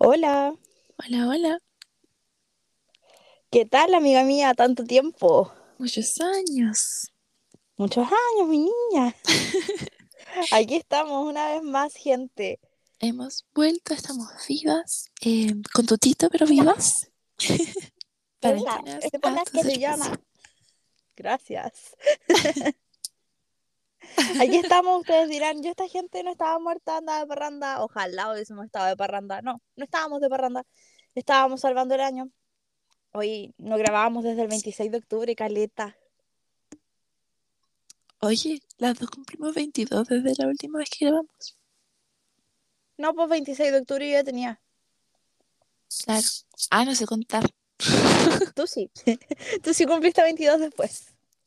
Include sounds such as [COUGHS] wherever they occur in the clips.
Hola, Hola, hola. ¿qué tal amiga mía? Tanto tiempo. Muchos años. Muchos años, mi niña. [LAUGHS] Aquí estamos una vez más, gente. Hemos vuelto, estamos vivas. eh, con tutito, pero vivas. [LAUGHS] Valentinas Es a para tu que te servicio. llama. Gracias. [LAUGHS] Aquí estamos, ustedes dirán, yo esta gente no estaba muerta, andaba de parranda. Ojalá hubiésemos estado de parranda. No, no estábamos de parranda. Estábamos salvando el año. Hoy no grabábamos desde el 26 de octubre, caleta. Oye, las dos cumplimos 22 desde la última vez que grabamos. No, pues 26 de octubre yo ya tenía. Claro. Ah, no sé contar. Tú sí. [LAUGHS] Tú sí cumpliste 22 después.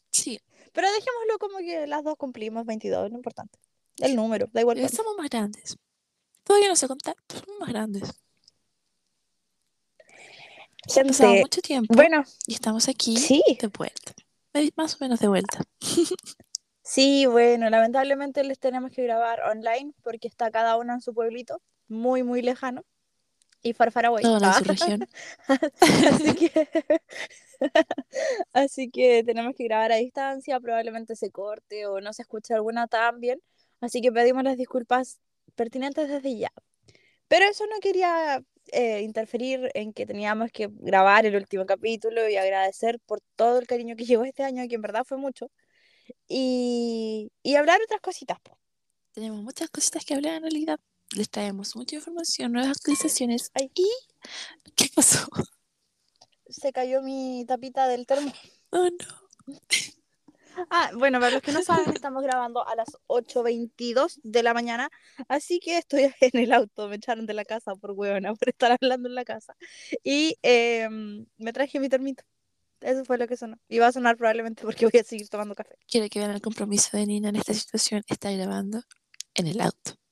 Sí, Pero dejémoslo como que las dos cumplimos 22, lo importante. El número, da igual. eh, somos más grandes. Todavía no sé contar, pero somos más grandes. Ha pasado Gente, mucho tiempo bueno, y estamos aquí sí, de vuelta. Más o menos de vuelta. [LAUGHS] sí, bueno, lamentablemente les tenemos que grabar online porque está cada uno en su pueblito, muy, muy lejano. Y Farfaraway. Todo en Ah, su región. [LAUGHS] así que [LAUGHS] así que tenemos que grabar a distancia, probablemente se corte o no se escuche alguna tan bien. Así que pedimos las disculpas pertinentes desde ya. Pero eso no quería eh, interferir en que teníamos que grabar el último capítulo y agradecer por todo el cariño que [LAUGHS] llegó este año, que en verdad fue mucho. Y, y hablar otras cositas. Tenemos muchas cositas que hablar en realidad. Les traemos mucha información, nuevas actualizaciones. Ay. ¿Y qué pasó? [LAUGHS] Se cayó mi tapita del termo. Oh, no. Ah, bueno, para los que no saben, estamos grabando a las 8.22 de la mañana, así que estoy [LAUGHS] en el auto, me echaron de la casa por huevona, por estar hablando en la casa. Y em, me traje mi termito. Eso fue lo que sonó. Y va a sonar probablemente porque voy a seguir tomando café. Quiero que vean el compromiso de Nina en esta situación. Está grabando en el auto.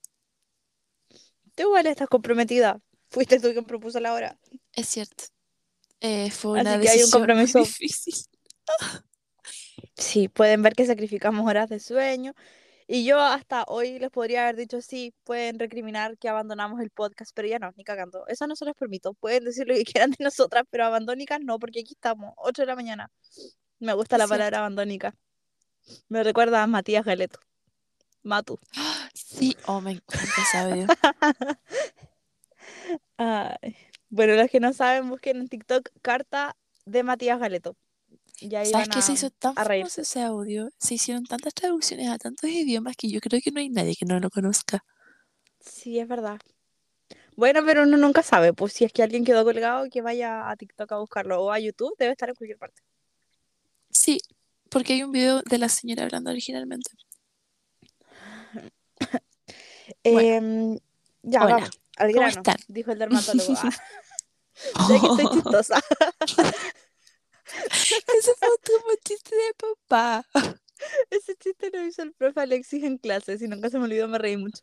Tú igual estás comprometida. Fuiste tú quien propuso la hora. Es cierto. Eh, fue una Así que hay un muy compromiso. difícil. Sí, pueden ver que sacrificamos horas de sueño. Y yo hasta hoy les podría haber dicho, sí, pueden recriminar que abandonamos el podcast, pero ya no, ni cagando. Eso no se los permito. Pueden decir lo que quieran de [LAUGHS] nosotras, pero abandónicas no, porque aquí estamos, 8 de la mañana. Me gusta la palabra abandónica. Me recuerda a Matías Galeto. Matu. Sí, oh, me encanta ese audio. [LAUGHS] Ay. Bueno, los que no saben, busquen en TikTok carta de Matías Galeto. Y ahí ¿Sabes qué se hizo tan famoso ese audio? Se hicieron tantas traducciones a tantos idiomas que yo creo que no hay nadie que no lo conozca. Sí, es verdad. Bueno, pero uno nunca sabe, pues si es que alguien quedó colgado, que vaya a TikTok a buscarlo o a YouTube, debe estar en cualquier parte. Sí, porque hay un video de la señora hablando originalmente. Bueno. Em, ya, Hola, vamos, al ¿cómo grano, están? dijo el dermatólogo. [LAUGHS] Ah, ya que estoy chistosa. [LAUGHS] Ese fue como chiste de papá. Ese chiste lo hizo el profe Alexis en clase, si nunca se me olvidó, me reí mucho.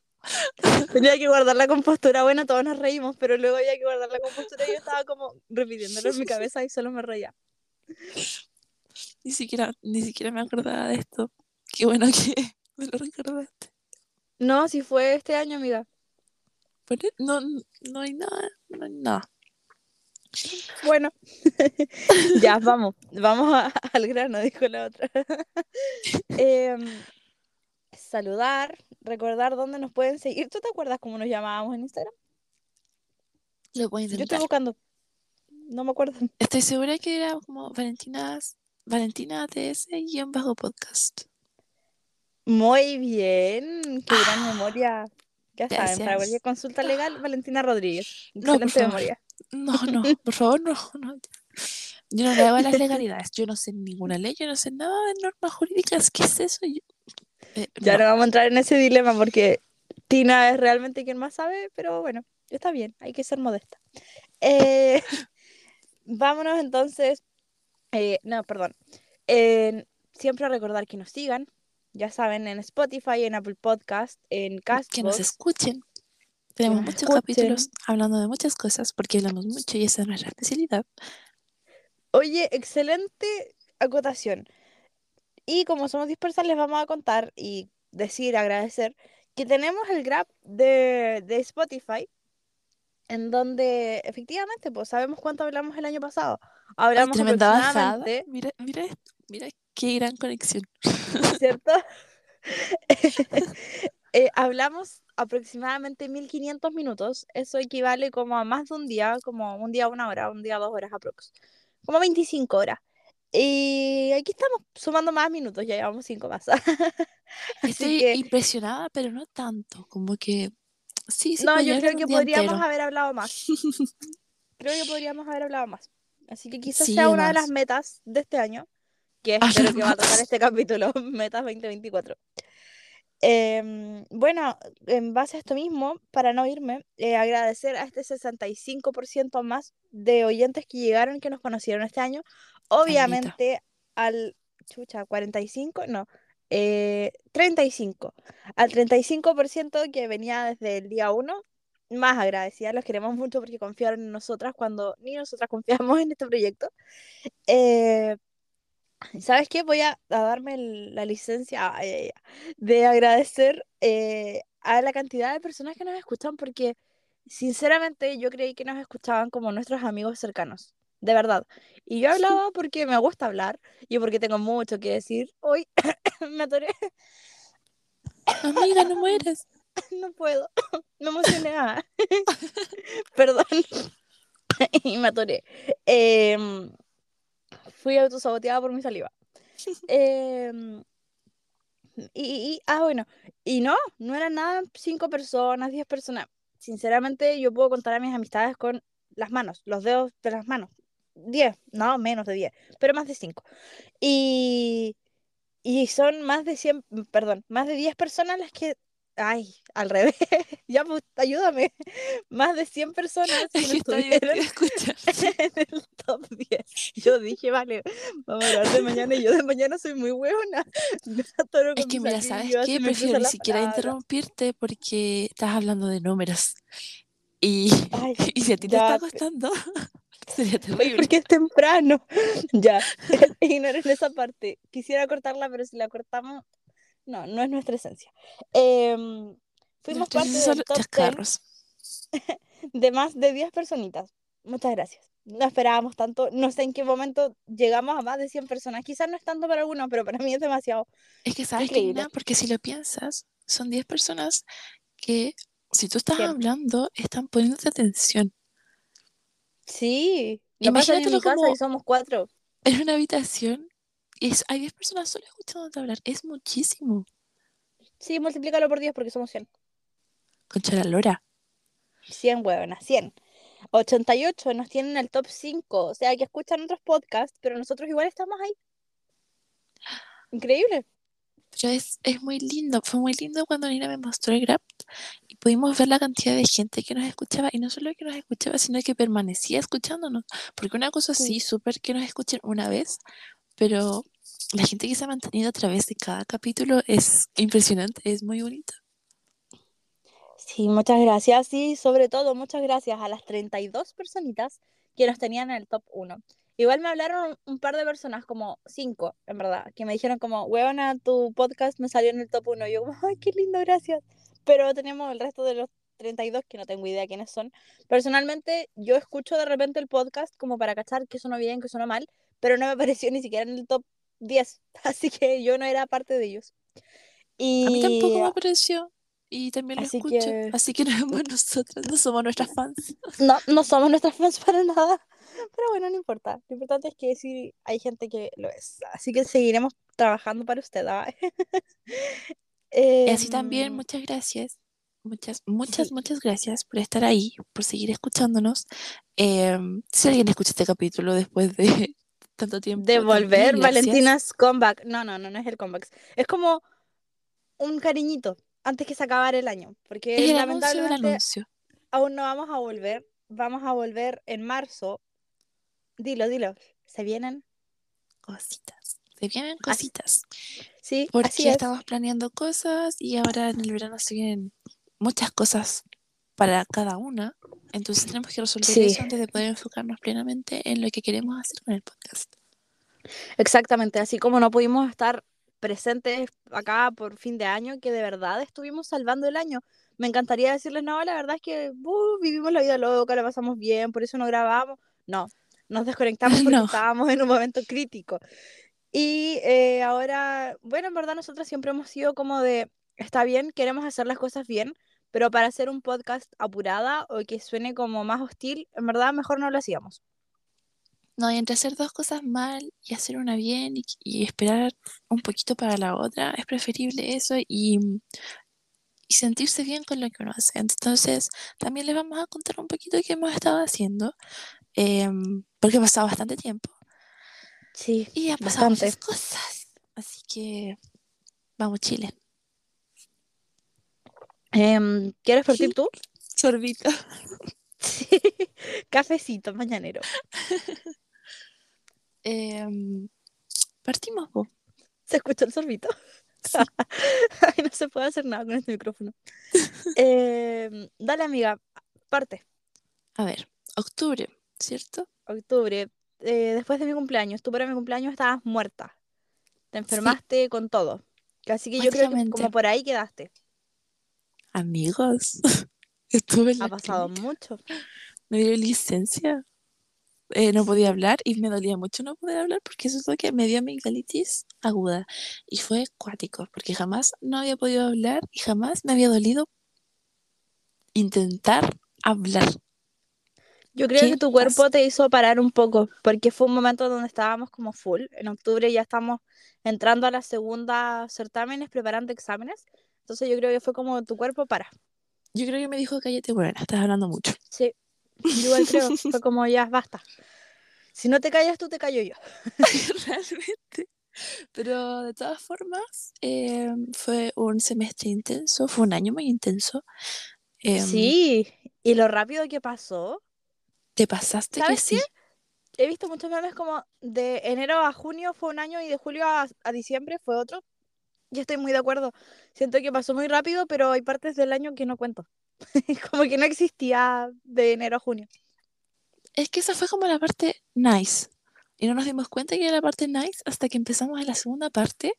Tenía que guardar la compostura, bueno, todos nos reímos, pero luego había que guardar la compostura y yo estaba como repitiéndolo en mi cabeza y solo me reía. Ni siquiera, ni siquiera me acordaba de esto. Qué bueno que [LAUGHS] me lo recordaste. No, si fue este año, amiga. Pero no, no hay nada, no hay nada. Bueno, [LAUGHS] ya, vamos, vamos a- [LAUGHS] al grano, dijo la otra. [LAUGHS] Em, saludar, recordar dónde nos pueden seguir. ¿Tú te acuerdas cómo nos llamábamos en Instagram? Lo a Yo estoy buscando. No me acuerdo. Estoy segura que era como Valentina, Valentina ATS y en bajo podcast. Muy bien, qué gran memoria. Ya saben, para cualquier consulta legal, Valentina Rodríguez. No, por Excelente memoria. No, no, por favor, no, no. Yo no le hago a las legalidades. Yo no sé ninguna ley, yo no sé nada de normas jurídicas. ¿Qué es eso? Yo- eh, Ya no. no vamos a entrar en ese dilema porque Tina es realmente quien más sabe, pero bueno, está bien, hay que ser modesta. Eh, [LAUGHS] vámonos entonces, eh, no, perdón, En- siempre a recordar que nos sigan, ya saben, en Spotify, en Apple Podcast, en que nos Castbox. escuchen. Tenemos muchos escuchen. capítulos hablando de muchas cosas porque hablamos mucho y esa es nuestra especialidad. Oye, excelente acotación. Y como somos dispersas, les vamos a contar y decir, agradecer, que tenemos el Grab de, de Spotify en donde efectivamente pues sabemos cuánto hablamos el año pasado. Ay, Hablamos bajada. aproximadamente, Mira, mira esto, mira qué gran conexión. ¿cierto? [LAUGHS] Eh, hablamos aproximadamente 1500 minutos. Eso equivale como a más de un día, como un día una hora, un día dos horas aprox. Como 25 horas. Y aquí estamos sumando más minutos, ya llevamos cinco más. [LAUGHS] Estoy que impresionada, pero no tanto. Como que sí, sí, no, yo creo que podríamos entero. haber hablado más. [LAUGHS] Creo que podríamos haber hablado más. Así que quizás Sí, sea una de las metas de este año, que Hablar espero que va a tocar este capítulo, [LAUGHS] Metas 2024. Em, bueno, en base a esto mismo, para no irme, eh, agradecer a este 65% más de oyentes que llegaron y que nos conocieron este año. Obviamente al, chucha, 45, no, eh, 35. Al 35% que venía desde el día 1, más agradecida, los queremos mucho porque confiaron en nosotras cuando ni nosotras confiamos en este proyecto. Eh, ¿Sabes qué? Voy a, a darme el- la licencia ay, ay, ay, de agradecer eh, a la cantidad de personas que nos escuchan porque sinceramente yo creí que nos escuchaban como nuestros amigos cercanos, de verdad. Y yo hablaba porque me gusta hablar y porque tengo mucho que decir. Hoy [COUGHS] me atoré, Amiga, no [COUGHS] mueres. no puedo, [COUGHS] me emocioné. ah. [LAUGHS] Perdón, y me atoré. Em, fui autosaboteada por mi saliva. [LAUGHS] Em, Y, y- y- ah, bueno, y no, no eran nada cinco personas, diez personas. Sinceramente, yo puedo contar a mis amistades con las manos, los dedos de las manos. Diez, no, menos de diez, pero más de cinco. Y, y son más de cien, perdón, más de diez personas las que, ay, al revés, [LAUGHS] ya pues, ayúdame. [LAUGHS] Más de cien personas [LAUGHS] que estuvieron en el top 10. Yo dije, vale, vamos a hablar de mañana y yo de mañana soy muy atoro Es que mi mira, ¿sabes qué? Prefiero ni siquiera interrumpirte porque estás hablando de números. Y, Ay, y si a ti te está costando, sería terrible. porque es temprano. Ya, ignoren esa parte. Quisiera cortarla, pero si la cortamos, no, no es nuestra esencia. Em, fuimos parte del top 10 chascarros. [LAUGHS] de más de 10 personitas. Muchas gracias. No esperábamos tanto. No sé en qué momento llegamos a más de 100 personas. Quizás no es tanto para algunos, pero para mí es demasiado. Es que sabes que porque si lo piensas, son 10 personas que si tú estás 100. hablando, están poniéndote atención. Sí. Casa como y somos cuatro. en una habitación es- hay 10 personas solo escuchándote hablar. Es muchísimo. Sí, multiplícalo por 10 porque somos 100. Concha la lora. 100 huevonas, 100. 88 nos tienen en el top 5. O sea, que escuchan otros podcasts, pero nosotros igual estamos ahí. Increíble. Pero es, es muy lindo. Fue muy lindo cuando Nina me mostró el Grab y pudimos ver la cantidad de gente que nos escuchaba. Y no solo que nos escuchaba, sino que permanecía escuchándonos. Porque una cosa sí, Sí. súper que nos escuchen una vez, pero la gente que se ha mantenido a través de cada capítulo es impresionante, es muy bonito. Sí, muchas gracias. Y sobre todo, muchas gracias a las 32 personitas que nos tenían en el top 1. Igual me hablaron un, par de personas, como 5, en verdad, que me dijeron como, huevona, tu podcast me salió en el top 1. Y yo ay, qué lindo, gracias. Pero tenemos el resto de los 32 que no tengo idea quiénes son. Personalmente, yo escucho de repente el podcast como para cachar que sonó bien, que sonó mal, pero no me [LAUGHS] apareció ni siquiera en el top 10. [LAUGHS] Así que yo no era parte de ellos. A mí tampoco Y me pareció. Y también lo así escucho. que Así que no somos nosotras, no somos nuestras fans. [LAUGHS] no, no somos nuestras fans para nada. Pero bueno, no importa. Lo importante es que sí hay gente que lo es. Así que seguiremos trabajando para usted. ¿ah? Y así también, Em, muchas gracias. Muchas, muchas, sí, muchas gracias por estar ahí, por seguir escuchándonos. Em, si alguien escucha este capítulo después de tanto tiempo, de volver gracias. Valentina's comeback. No, no, no, no es el comeback. Es como un cariñito antes que se acabara el año. Porque Es el anuncio del lamentablemente anuncio. aún no vamos a volver. Vamos a volver en marzo. Dilo, dilo. ¿Se vienen? Cositas. Se vienen Así, cositas. sí, así Porque es. estamos planeando cosas y ahora en el verano se vienen muchas cosas para cada una. Entonces tenemos que resolver Sí, eso antes de poder enfocarnos plenamente en lo que queremos hacer con el podcast. exactamente. Así como no pudimos estar presentes acá por fin de año, que de verdad estuvimos salvando el año. me encantaría decirles, no, la verdad es que uh, vivimos la vida loca, la pasamos bien, por eso no grabamos. No, nos desconectamos [LAUGHS] porque No. estábamos en un momento crítico. Y eh, ahora, bueno, en verdad nosotros siempre hemos sido como de, está bien, queremos hacer las cosas bien, pero para hacer un podcast apurada o que suene como más hostil, en verdad mejor no lo hacíamos. No, y entre hacer dos cosas mal y hacer una bien y, y esperar un poquito para la otra, es preferible eso y, y sentirse bien con lo que uno hace. Entonces, también les vamos a contar un poquito qué hemos estado haciendo, em, porque ha pasado bastante tiempo Sí, y ha pasado bastante. muchas cosas. Así que, vamos, Chile. Em, ¿quieres partir tú? Sorbito. [LAUGHS] Sí. Cafecito mañanero. [LAUGHS] Em, partimos, po. ¿Se escuchó el sorbito? [LAUGHS] Ay, no se puede hacer nada con este micrófono. Em, dale, amiga, parte. A ver, octubre, ¿cierto? Octubre, eh, después de mi cumpleaños. Tú para mi cumpleaños estabas muerta. Te enfermaste con todo. Así que yo creo que como por ahí quedaste. Amigos, [LAUGHS] estuve en Ha la pasado clínica. mucho. me dio licencia. Eh, no podía hablar y me dolía mucho no poder hablar porque eso es lo que me dio amigdalitis aguda. Y fue cuático porque jamás no había podido hablar y jamás me había dolido intentar hablar. Yo creo ¿Qué que tu pasa? cuerpo te hizo parar un poco, porque fue un momento donde estábamos como full. En octubre ya estamos entrando a la segunda certámenes, preparando exámenes. Entonces yo creo que fue como tu cuerpo para. Yo creo que me dijo, cállate, buena, estás hablando mucho. Sí, yo igual creo. [LAUGHS] Fue como ya, basta. Si no te callas tú, te callo yo. [LAUGHS] Realmente. Pero de todas formas, eh, fue un semestre intenso, fue un año muy intenso. Em, Sí, y lo rápido que pasó. Te pasaste que ¿Sabes sí. He visto muchos memes como de enero a junio fue un año y de julio a, a diciembre fue otro. Y estoy muy de acuerdo. Siento que pasó muy rápido, pero hay partes del año que no cuento. [LAUGHS] como que no existía de enero a junio. Es que esa fue como la parte nice. Y no nos dimos cuenta que era la parte nice hasta que empezamos en la segunda parte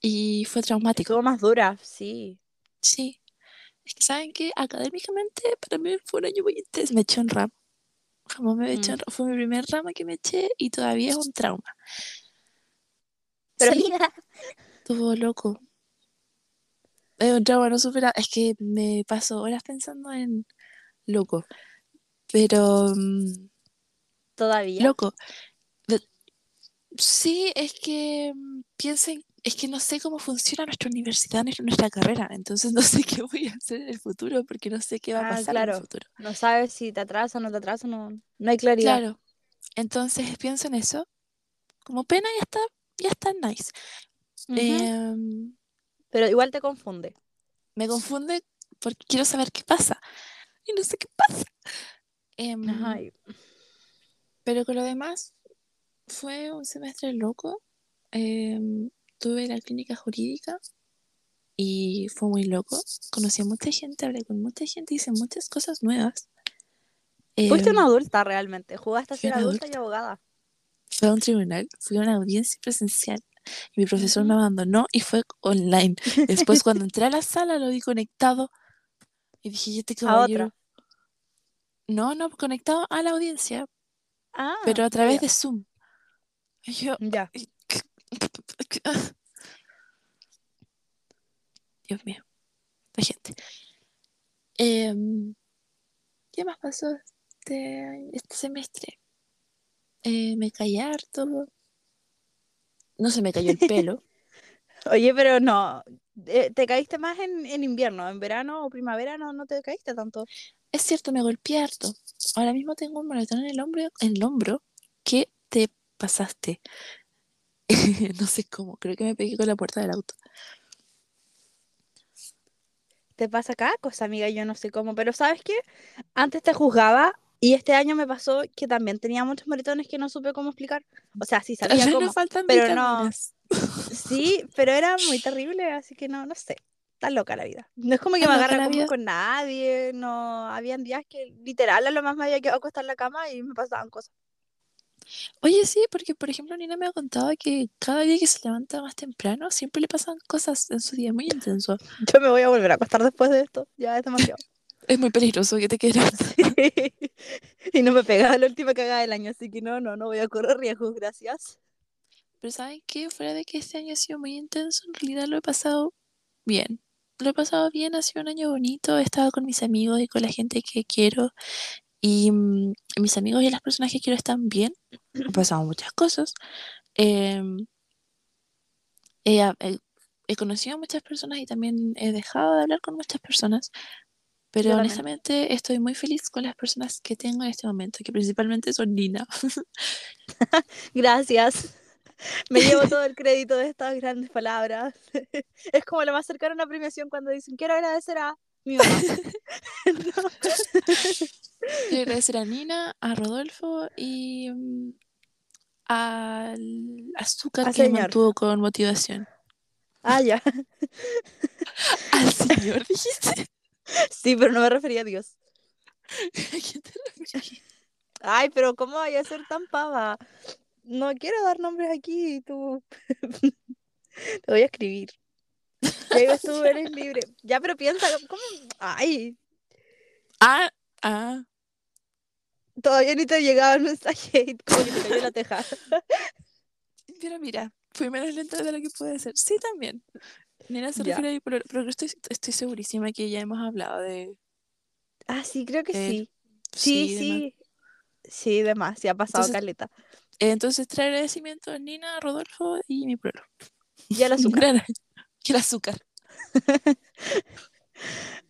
y fue traumático. Estuvo más dura, sí. Sí. Es que saben que académicamente para mí fue un año muy intenso. Me eché un ramo. Jamás me eché Mm. un ramo. Fue mi primer ramo que me eché y todavía es un trauma. Pero mira, estuvo loco. Es un trauma no supera. Es que me paso horas pensando en loco. Pero mm, todavía. loco. Sí, es que mm, piensen, es que no sé cómo funciona nuestra universidad, nuestra- carrera, entonces no sé [LAUGHS] qué voy a hacer en el futuro porque no sé qué va a Ah, pasar en el futuro. No sabes si te atrasa o no te atrasa, no, no hay claridad. Claro, entonces pienso en eso, como pena ya está, ya está nice. Em, Pero igual te confunde. me confunde porque quiero saber qué pasa y no sé qué pasa. Em, Pero con lo demás, fue un semestre loco. Em, tuve la clínica jurídica y fue muy loco. Conocí a mucha gente, hablé con mucha gente, hice muchas cosas nuevas. Fuiste una adulta realmente. Jugaste a ser adulta y abogada. fui a un tribunal, fui a una audiencia presencial y mi profesor me abandonó y fue online. Después, cuando [LAUGHS] entré a la sala, lo vi conectado y dije, ¿y este caballero? No, no, conectado a la audiencia, Ah, pero a través ya. de Zoom. Y yo, Ya. Dios mío, la gente. Em, ¿qué más pasó este, este semestre? Eh, me caí harto. No se me cayó el pelo. [LAUGHS] Oye, pero no. eh, ¿Te caíste más en, en invierno? ¿En verano o primavera no, no te caíste tanto? Es cierto, me golpeé harto. Ahora mismo tengo un moretón en el hombro, en el hombro. ¿Qué te pasaste? [LAUGHS] no sé cómo, creo que me pegué con la puerta del auto. Te pasa cada cosa, amiga, yo no sé cómo. Pero ¿sabes qué? Antes te juzgaba y este año me pasó que también tenía muchos moretones que no supe cómo explicar. O sea, sí sabía cómo. faltan pero no. Sí, pero era muy terrible, así que no, no sé. Está loca la vida. No es como que Está me loca agarre la a combos vida. con nadie, no. Habían días que literal a lo más me había quedado acostada en la cama y me pasaban cosas. Oye, sí, porque por ejemplo Nina me ha contado que cada día que se levanta más temprano siempre le pasan cosas en su día muy intenso. [LAUGHS] Yo me voy a volver a acostar después de esto, ya es demasiado. [LAUGHS] Es muy peligroso que te quieras. [LAUGHS] [LAUGHS] y no me pegaba la última cagada del año, así que no, no, no voy a correr riesgos, gracias. Pero ¿saben qué? Fuera de que este año ha sido muy intenso, en realidad lo he pasado bien. Lo he pasado bien, ha sido un año bonito, he estado con mis amigos y con la gente que quiero. Y mm, mis amigos y las personas que quiero están bien. Han pasado muchas cosas. He- he conocido a muchas personas y también he dejado de hablar con muchas personas. Pero honestamente estoy muy feliz con las personas que tengo en este momento, que principalmente son Nina. [LAUGHS] Gracias. [LAUGHS] Me llevo todo el crédito de estas grandes palabras. [LAUGHS] Es como lo más cercano a una premiación cuando dicen quiero agradecer a mi mamá. Quiero agradecer a Nina, a Rodolfo y mm, al azúcar que señor. mantuvo con motivación. Ah, ya. Al señor, dijiste. Sí, pero no me refería a Dios. ¿A [LAUGHS] quién te refieres? Ay, pero ¿cómo vaya a ser tan pava? No quiero dar nombres aquí, tú. [LAUGHS] Te voy a escribir. Digo, tú [LAUGHS] eres libre. Ya, pero piensa, ¿cómo? Ay, Ah, ah. todavía ni te llegaba el mensaje. Como que te cayó la teja. Pero mira, fui menos lenta de lo que puede ser. Sí, también. Nina se refiere a mi pololo, pero estoy, estoy segurísima que ya hemos hablado de... Ah, sí, creo que Eh, sí. Sí, sí. Sí, de más, sí ha pasado Entonces- caleta. más. Entonces trae agradecimientos a Nina, Rodolfo y mi pololo. Y el azúcar. [LAUGHS] Y el azúcar. [LAUGHS]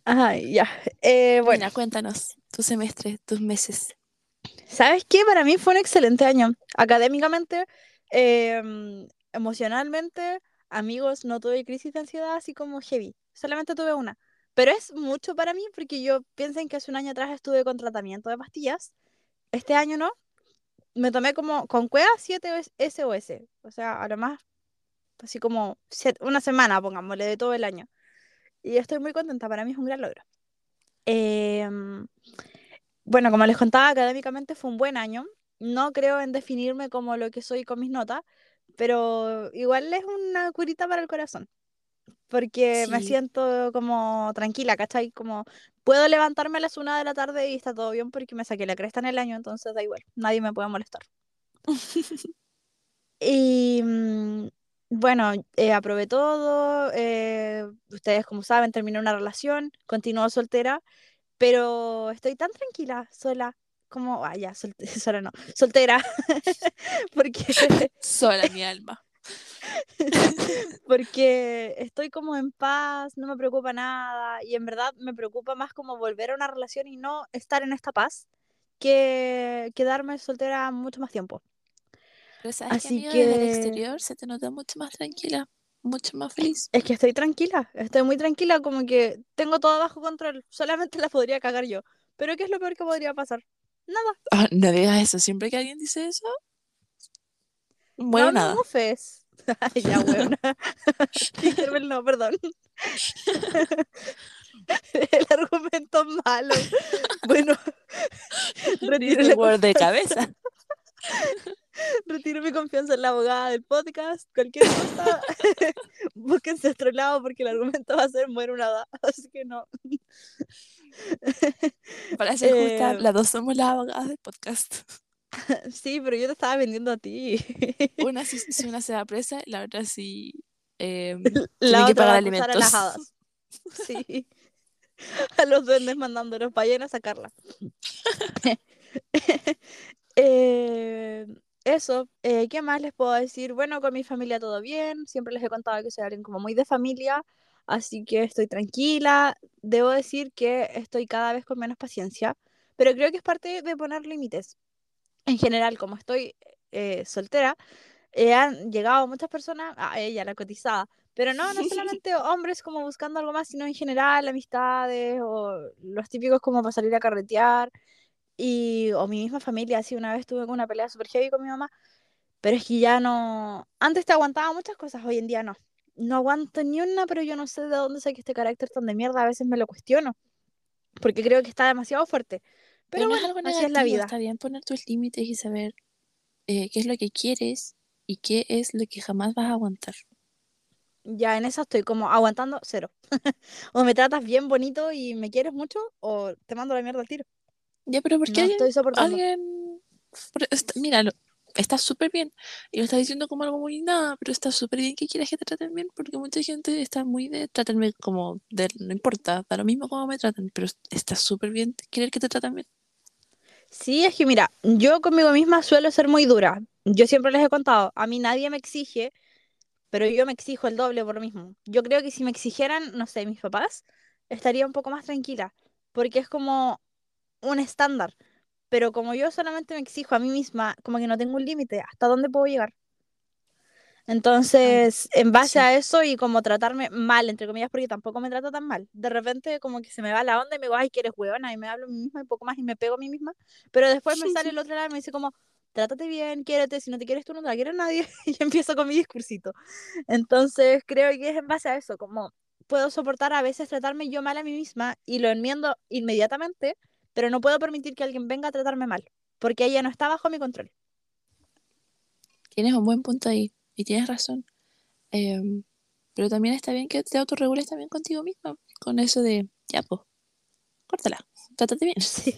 Ay, ya. Eh, bueno, Nina, cuéntanos tu semestre, tus meses. ¿sabes qué? Para mí fue un excelente año. Académicamente, em, emocionalmente, amigos, no tuve crisis de ansiedad así como heavy. Solamente tuve una. Pero es mucho para mí porque yo piensen que hace un año atrás estuve con tratamiento de pastillas. Este año no. Me tomé como con cueva 7 SOS. O sea, a lo más, así como una semana, pongámosle, de todo el año. Y estoy muy contenta. Para mí es un gran logro. Em, bueno, como les contaba, académicamente fue un buen año. No creo en definirme como lo que soy con mis notas, pero igual es una curita para el corazón. Porque me siento como tranquila, ¿cachai? Como puedo levantarme a las una de la tarde y está todo bien porque me saqué la cresta en el año, entonces da igual, nadie me puede molestar. [LAUGHS] Y mm, bueno, eh, aprobé todo. eh, ustedes, como saben, terminé una relación, continúo soltera, pero estoy tan tranquila, sola, como, ah, ya, solte- [LAUGHS] sola no, soltera, [LAUGHS] porque, [LAUGHS] Sola mi alma. porque estoy como en paz, no me preocupa nada, y en verdad me preocupa más como volver a una relación y no estar en esta paz que quedarme soltera mucho más tiempo. Pero sabes Así que, desde el que- exterior se te nota mucho más tranquila, mucho más feliz. Es que estoy tranquila, estoy muy tranquila, como que tengo todo bajo control, solamente la podría cagar yo. Pero ¿qué es lo peor que podría pasar? Nada. Ah, no digas eso, siempre que alguien dice eso, bueno, no nada. me mofes. [LAUGHS] Ay, ya. Tinkerbell, [LAUGHS] no, perdón. [LAUGHS] El argumento es malo. Bueno, retiro, Word de cabeza. [LAUGHS] retiro mi confianza en la abogada del podcast. Cualquier cosa, [LAUGHS] búsquense a otro lado porque el argumento va a ser muere una da. [LAUGHS] Así que no. Para ser justa, Eh, las dos somos las abogadas del podcast. Sí, pero yo te estaba vendiendo a ti. Una si, si una se da presa, la otra si eh, La tiene que otra va pagar a a alimentos. hadas. Sí. A los duendes mandándolos para allá a sacarla. Eh, eso, eh, ¿qué más les puedo decir? Bueno, con mi familia todo bien. Siempre les he contado que soy alguien como muy de familia, así que estoy tranquila. Debo decir que estoy cada vez con menos paciencia, pero creo que es parte de poner límites. En general, como estoy eh, soltera, eh, han llegado muchas personas, a ella, la cotizada, pero no, no [LAUGHS] solamente hombres como buscando algo más, sino en general amistades o los típicos como para salir a carretear y o mi misma familia, así una vez tuve una pelea super heavy con mi mamá, pero es que ya no, antes te aguantaba muchas cosas, hoy en día no. No aguanto ni una, pero yo no sé de dónde saqué este carácter tan de mierda, a veces me lo cuestiono, porque creo que está demasiado fuerte. Pero, Pero no es algo así es la vida. está bien poner tus límites y saber eh, qué es lo que quieres y qué es lo que jamás vas a aguantar. Ya en esa estoy como aguantando cero. [LAUGHS] o me tratas bien bonito y me quieres mucho, o te mando la mierda al tiro. Ya, pero ¿por qué No alguien, estoy soportando. alguien- está- mira, lo- está súper bien. Y lo está diciendo como algo muy nada, pero está súper bien que quieras que te traten bien, porque mucha gente está muy de tratarme como de, no importa, da lo mismo cómo me tratan, pero está súper bien querer que te traten bien. Sí, es que mira, yo conmigo misma suelo ser muy dura. Yo siempre les he contado, a mí nadie me exige, pero yo me exijo el doble por lo mismo. Yo creo que si me exigieran, no sé, mis papás, estaría un poco más tranquila, porque es como un estándar. Pero como yo solamente me exijo a mí misma, como que no tengo un límite, ¿hasta dónde puedo llegar? Entonces, en base sí. a eso y como tratarme mal, entre comillas, porque tampoco me trato tan mal. De repente como que se me va la onda y me digo, ay, que eres huevona, y me hablo a mí misma y poco más y me pego a mí misma. Pero después me sale el otro lado y me dice como, trátate bien, quiérete, si no te quieres tú no te la quiere nadie. [LAUGHS] Y empiezo con mi discursito. Entonces, creo que es en base a eso, como puedo soportar a veces tratarme yo mal a mí misma y lo enmiendo inmediatamente, pero no puedo permitir que alguien venga a tratarme mal, porque ella no está bajo mi control. Tienes un buen punto ahí y tienes razón. Em, pero también está bien que te autorregules también contigo misma, con eso de, ya, pues, córtala, trátate bien. [LAUGHS] Sí.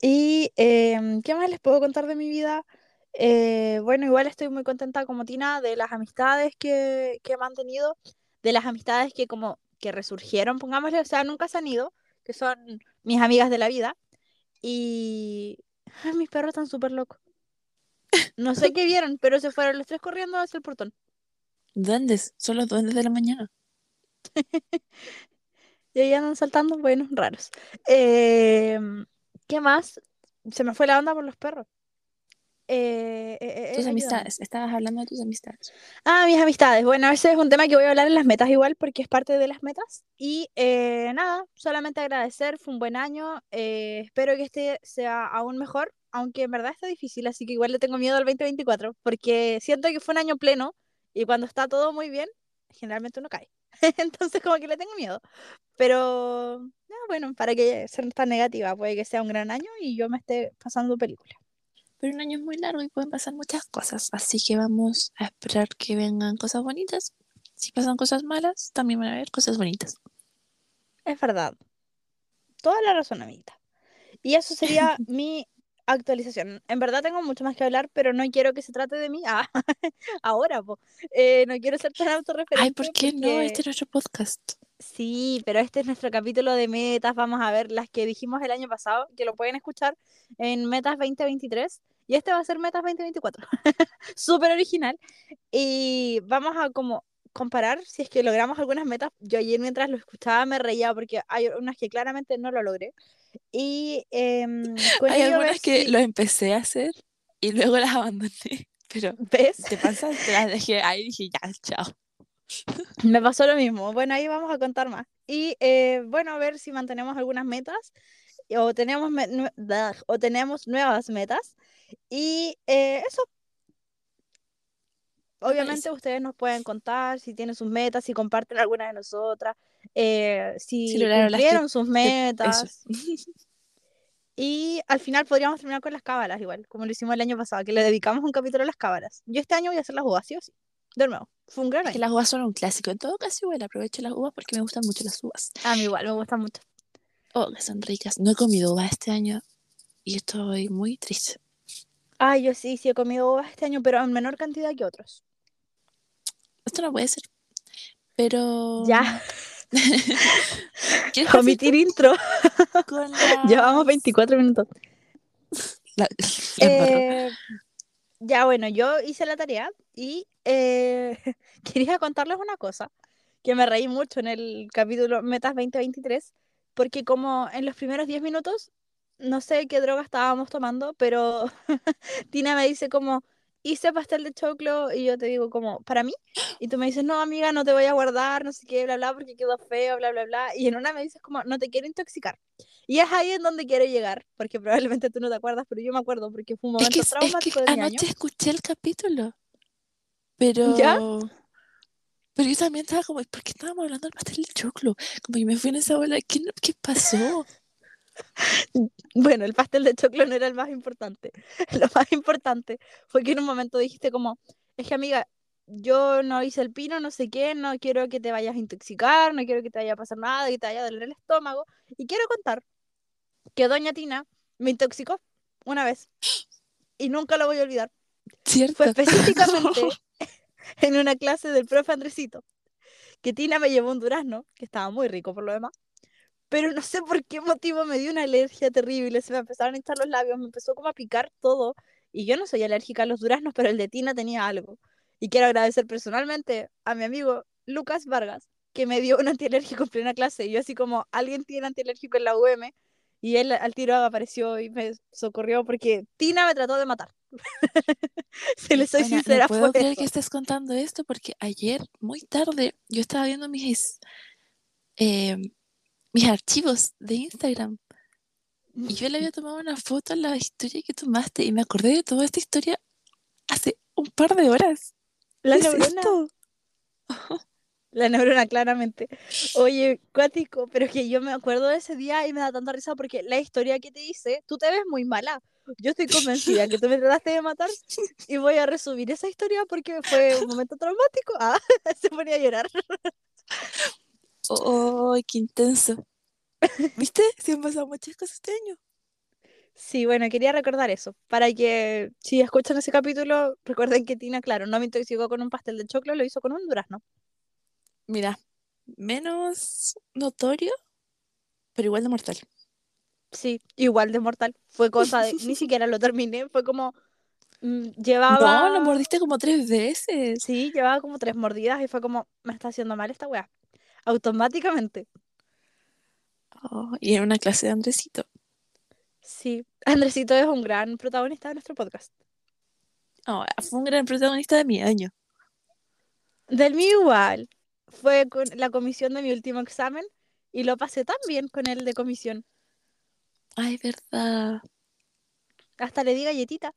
y em, ¿qué más les puedo contar de mi vida? Eh, bueno, igual estoy muy contenta como Tina de las amistades que, que he mantenido, de las amistades que como que resurgieron, pongámosle, o sea, nunca se han ido, que son mis amigas de la vida. Y ay, mis perros están súper locos. No sé qué vieron, pero se fueron los tres corriendo hacia el portón. Duendes, son los duendes de la mañana. [LAUGHS] Y ahí andan saltando, bueno, raros. Em, ¿qué más? Se me fue la onda por los perros. Eh, eh, eh, Tus amistades, estabas hablando de tus amistades. Ah, mis amistades. Bueno, ese es un tema que voy a hablar en las metas igual porque es parte de las metas. Y eh, nada, solamente agradecer, fue un buen año. eh, espero que este sea aún mejor, aunque en verdad está difícil, así que igual le tengo miedo al 2024 porque siento que fue un año pleno y cuando está todo muy bien, generalmente uno cae. [LAUGHS] Entonces como que le tengo miedo. Pero no, bueno, para que ser tan negativa, puede que sea un gran año y yo me esté pasando película. Pero un año es muy largo y pueden pasar muchas cosas, así que vamos a esperar que vengan cosas bonitas. Si pasan cosas malas, también van a haber cosas bonitas. Es verdad. Toda la razón, amiguita. Y eso sería [LAUGHS] mi actualización. En verdad tengo mucho más que hablar, pero no quiero que se trate de mí. [LAUGHS] Ah, ahora, po. Eh, no quiero ser tan autorreferente. Ay, ¿por qué no? Este es nuestro podcast. Sí, pero este es nuestro capítulo de metas. Vamos a ver las que dijimos el año pasado, que lo pueden escuchar en Metas 2023. Y este va a ser Metas 2024. [LAUGHS] Súper original. Y vamos a como comparar si es que logramos algunas metas. Yo ayer mientras lo escuchaba me reía porque hay unas que claramente no lo logré. Y em, Hay algunas que si- lo empecé a hacer y luego las abandoné. [LAUGHS] Pero ¿Ves? te pasaste, las dejé ahí y dije, ya, chao. [LAUGHS] Me pasó lo mismo. Bueno, ahí vamos a contar más. Y eh, bueno, a ver si mantenemos algunas metas o tenemos, me- o tenemos nuevas metas. Y eh, eso. Obviamente ustedes nos pueden contar si tienen sus metas, si comparten alguna de nosotras, eh, si, Si cumplieron sus Eso. metas. [LAUGHS] Y al final podríamos terminar con las cábalas igual, como lo hicimos el año pasado, que le dedicamos un capítulo a las cábalas. Yo este año voy a hacer las sí o sí. De nuevo, fue un gran Es que año. las uvas son un clásico. En todo caso, igual aprovecho las uvas porque me gustan mucho las uvas. A mí igual, me gusta mucho. Oh, que son ricas. No he comido uvas este año y estoy muy triste. Ay, yo sí, sí he comido uvas este año, pero en menor cantidad que otros. Esto no puede ser. Pero. Ya, [LAUGHS] ¿Quieres partir omitir intro. [LAUGHS] Llevamos 24 minutos. La, la. Eh, ya, bueno, yo hice la tarea y eh, [LAUGHS] quería contarles una cosa que me reí mucho en el capítulo Metas 2023, porque como en los primeros 10 minutos, no sé qué droga estábamos tomando, pero [LAUGHS] Tina me dice como, hice pastel de choclo y yo te digo como, ¿para mí? Y tú me dices, no, amiga, no te voy a guardar, no sé qué, bla, bla, porque quedó feo, bla, bla, bla. Y en una me dices como, no te quiero intoxicar. Y es ahí en donde quiero llegar, porque probablemente tú no te acuerdas, pero yo me acuerdo porque fue un Es momento que, es que traumático de mi año. anoche escuché el capítulo. Pero. ¿Ya? Pero yo también estaba como, ¿por qué estábamos hablando del pastel de choclo? Como que me fui en esa bola. ¿Qué, qué pasó? [LAUGHS] Bueno, el pastel de choclo no era el más importante. [LAUGHS] Lo más importante fue que en un momento dijiste como, es que amiga, yo no hice el pino, no sé qué, no quiero que te vayas a intoxicar, no quiero que te vaya a pasar nada, que te vaya a doler el estómago. Y quiero contar que doña Tina me intoxicó una vez y nunca lo voy a olvidar. ¿Cierto? Fue específicamente [LAUGHS] [LAUGHS] en una clase del profe Andresito, que Tina me llevó un durazno, que estaba muy rico por lo demás, pero no sé por qué motivo me dio una alergia terrible, se me empezaron a hinchar los labios, me empezó como a picar todo, y yo no soy alérgica a los duraznos, pero el de Tina tenía algo. Y quiero agradecer personalmente a mi amigo Lucas Vargas, que me dio un antialérgico en plena clase, y yo así como, alguien tiene antialérgico en la UM, y él al tiro apareció y me socorrió porque Tina me trató de matar. [LAUGHS] si le soy Bueno, sincera, no puedo creer eso. que estés contando esto porque ayer, muy tarde, yo estaba viendo mis, eh, mis archivos de Instagram y yo le había tomado una foto a la historia que tomaste y me acordé de toda esta historia hace un par de horas. La ¿Qué es esto? [LAUGHS] la neurona, claramente. Oye, cuático, pero es que yo me acuerdo de ese día y me da tanta risa porque la historia que te hice, tú te ves muy mala. Yo estoy convencida que tú me trataste de matar y voy a resumir esa historia porque fue un momento traumático. Ah, [LAUGHS] se ponía a llorar. ¡Oh, qué intenso! ¿Viste? Se han pasado muchas cosas este año. Sí, bueno, quería recordar eso, para que si escuchan ese capítulo, recuerden que Tina, claro, no me intoxicó con un pastel de choclo, lo hizo con un durazno. Mira, menos notorio, pero igual de mortal. Sí, igual de mortal. Fue cosa de, [LAUGHS] ni siquiera lo terminé, fue como, mm, No, llevaba, lo mordiste como tres veces. sí, llevaba como tres mordidas y fue como, me está haciendo mal esta weá. Automáticamente. Oh, y en una clase de Andresito. Sí, Andresito es un gran protagonista de nuestro podcast. Oh, fue un gran protagonista de mi año. Del mío igual. Fue con la comisión de mi último examen y lo pasé tan bien con él de comisión. Ay, verdad. Hasta le di galletita.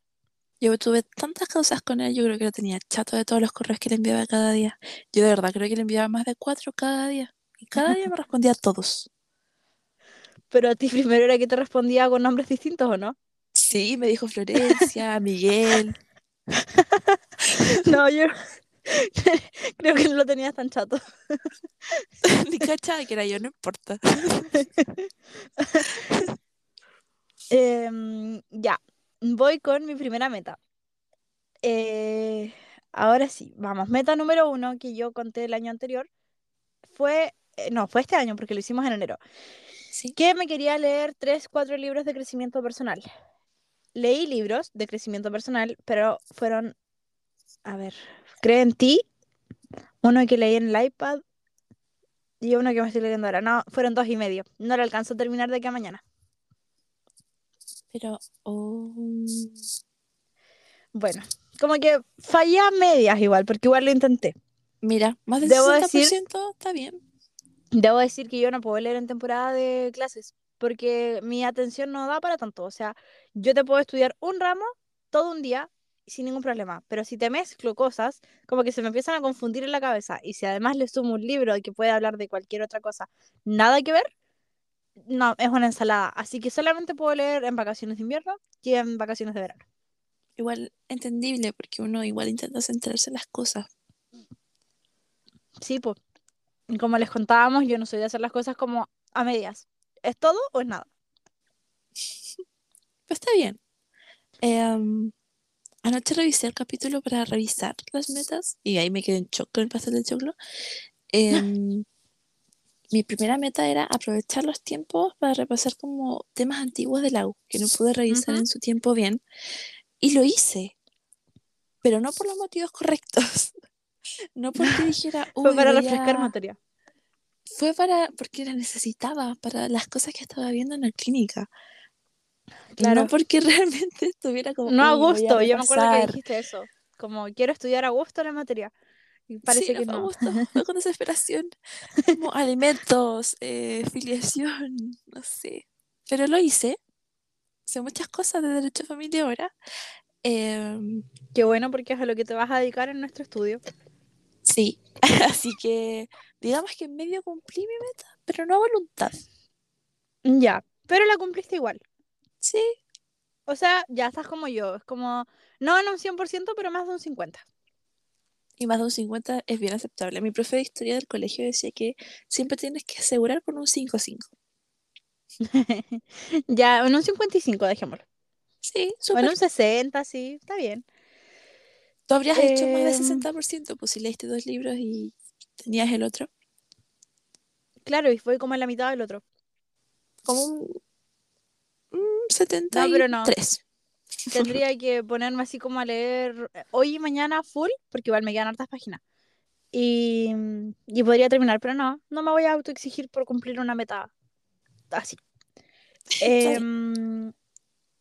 Yo tuve tantas cosas con él, yo creo que lo tenía chato de todos los correos que le enviaba cada día. Yo de verdad creo que le enviaba más de cuatro cada día. Y cada día me [LAUGHS] respondía a todos. Pero a ti primero era que te respondía con nombres distintos, ¿o no? Sí, me dijo Florencia, Miguel. [LAUGHS] No, yo [LAUGHS] creo que no lo tenías tan chato. [LAUGHS] Ni cachaba que era yo, no importa. [LAUGHS] Em, ya, voy con mi primera meta. Eh, ahora sí, vamos. Meta número uno que yo conté el año anterior fue, eh, no, fue este año porque lo hicimos en enero. Sí. Que me quería leer tres, cuatro libros de crecimiento personal. Leí libros de crecimiento personal, pero fueron, a ver, Cree en ti, uno que leí en el iPad y uno que me estoy leyendo ahora. No, fueron dos y medio. No lo alcanzo a terminar de aquí a mañana. Pero, oh, Bueno, como que fallé a medias igual, porque igual lo intenté. mira, más del Debo 60% está bien. Debo decir que yo no puedo leer en temporada de clases, porque mi atención no da para tanto. O sea, yo te puedo estudiar un ramo todo un día sin ningún problema, pero si te mezclo cosas, como que se me empiezan a confundir en la cabeza, y si además le sumo un libro que puede hablar de cualquier otra cosa, nada que ver, no, es una ensalada. Así que solamente puedo leer en vacaciones de invierno y en vacaciones de verano. Igual entendible, porque uno igual intenta centrarse en las cosas. Sí, pues. Como les contábamos, yo no soy de hacer las cosas como a medias. ¿Es todo o es nada? [LAUGHS] Pero está bien. Em, anoche revisé el capítulo para revisar las metas y ahí me quedé en shock con el pastel de choclo. Em, mi primera meta era aprovechar los tiempos para repasar como temas antiguos de la U que no pude revisar Ujú. en su tiempo bien. Y lo hice, pero no por los motivos correctos. [LAUGHS] No porque [LAUGHS] dijera, Fue "Uy, para refrescar a-". materia. Fue para, porque la necesitaba, para las cosas que estaba viendo en la clínica. Claro. No porque [LAUGHS] realmente estuviera como. No a "Uy, voy gusto, yo me acuerdo que repasar". dijiste eso. Como quiero estudiar a gusto la materia. Y parece sí, que no a no. gusto, [LAUGHS] fue con desesperación. Como alimentos, eh, filiación, no sé. Pero lo hice. Sé muchas cosas de derecho de familia ahora. Em, Qué bueno porque es a lo que te vas a dedicar en nuestro estudio. sí, [LAUGHS] así que digamos que en medio cumplí mi meta, pero no a voluntad. Ya. pero la cumpliste igual. Sí, O sea, ya estás como yo, es como, no en un 100%, pero más de un 50%. y más de un 50 es bien aceptable. Mi profe de historia del colegio decía que siempre tienes que asegurar con un 5-5. [LAUGHS] ya, en un 55, dejémoslo. Sí, O en un 60, sí, está bien. Tú habrías hecho más del Em, 60%, pues si leíste dos libros y tenías el otro. Claro, y fue como en la mitad del otro. Como un, un No, pero no. 73. Tendría que ponerme así como a leer eh, hoy y mañana full, porque igual me quedan hartas páginas. Y, y podría terminar, pero no, no me voy a autoexigir por cumplir una meta así. [LAUGHS] Em,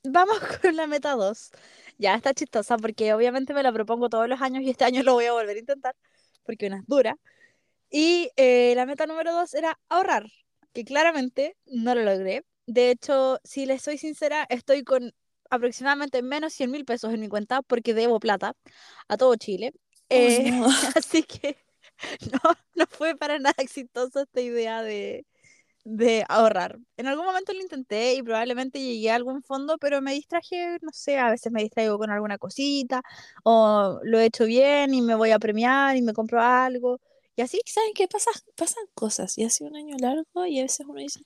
vamos [LAUGHS] con la meta 2. Ya está chistosa porque obviamente me la propongo todos los años y este año lo voy a volver a intentar porque una es dura. Y eh, la meta número 2 era ahorrar, que claramente no lo logré. De hecho, si les soy sincera, estoy con aproximadamente menos 100 mil pesos en mi cuenta porque debo plata a todo Chile. Oh, Eh, no. [LAUGHS] así que [LAUGHS] no, no fue para nada exitosa esta idea de, de ahorrar. En algún momento lo intenté y probablemente llegué a algún fondo, pero me distraje, no sé, a veces me distraigo con alguna cosita o lo he hecho bien y me voy a premiar y me compro algo y así. ¿Y saben qué pasa? Pasan cosas y hace un año largo y a veces uno dice,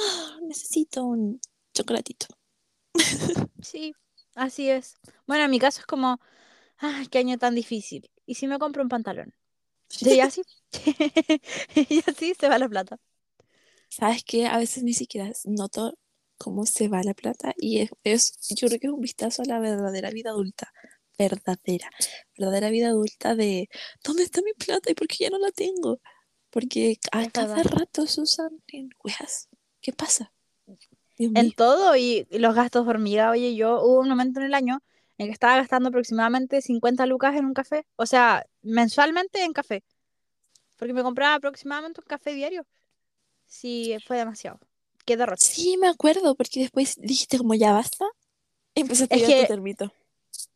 "Ah, necesito un chocolatito. [LAUGHS] Sí, así es. Bueno, en mi caso es como, ay, qué año tan difícil. ¿Y si me compro un pantalón? [LAUGHS] Y así, [LAUGHS] y así se va la plata. ¿Sabes qué? A veces ni siquiera noto cómo se va la plata y es, es- yo creo que es un vistazo a la verdadera vida adulta. Verdadera. Verdadera vida adulta de ¿dónde está mi plata y por qué ya no la tengo? Porque a cada rato se usan en weas. ¿Qué pasa? En todo y los gastos hormiga. Oye, yo hubo un momento en el año en que estaba gastando aproximadamente 50 lucas en un café. O sea, mensualmente en café. Porque me compraba aproximadamente un café diario. Sí, fue demasiado. Qué derroche. Sí, me acuerdo, porque después dijiste como ya basta. Empezaste a Es tu que termito.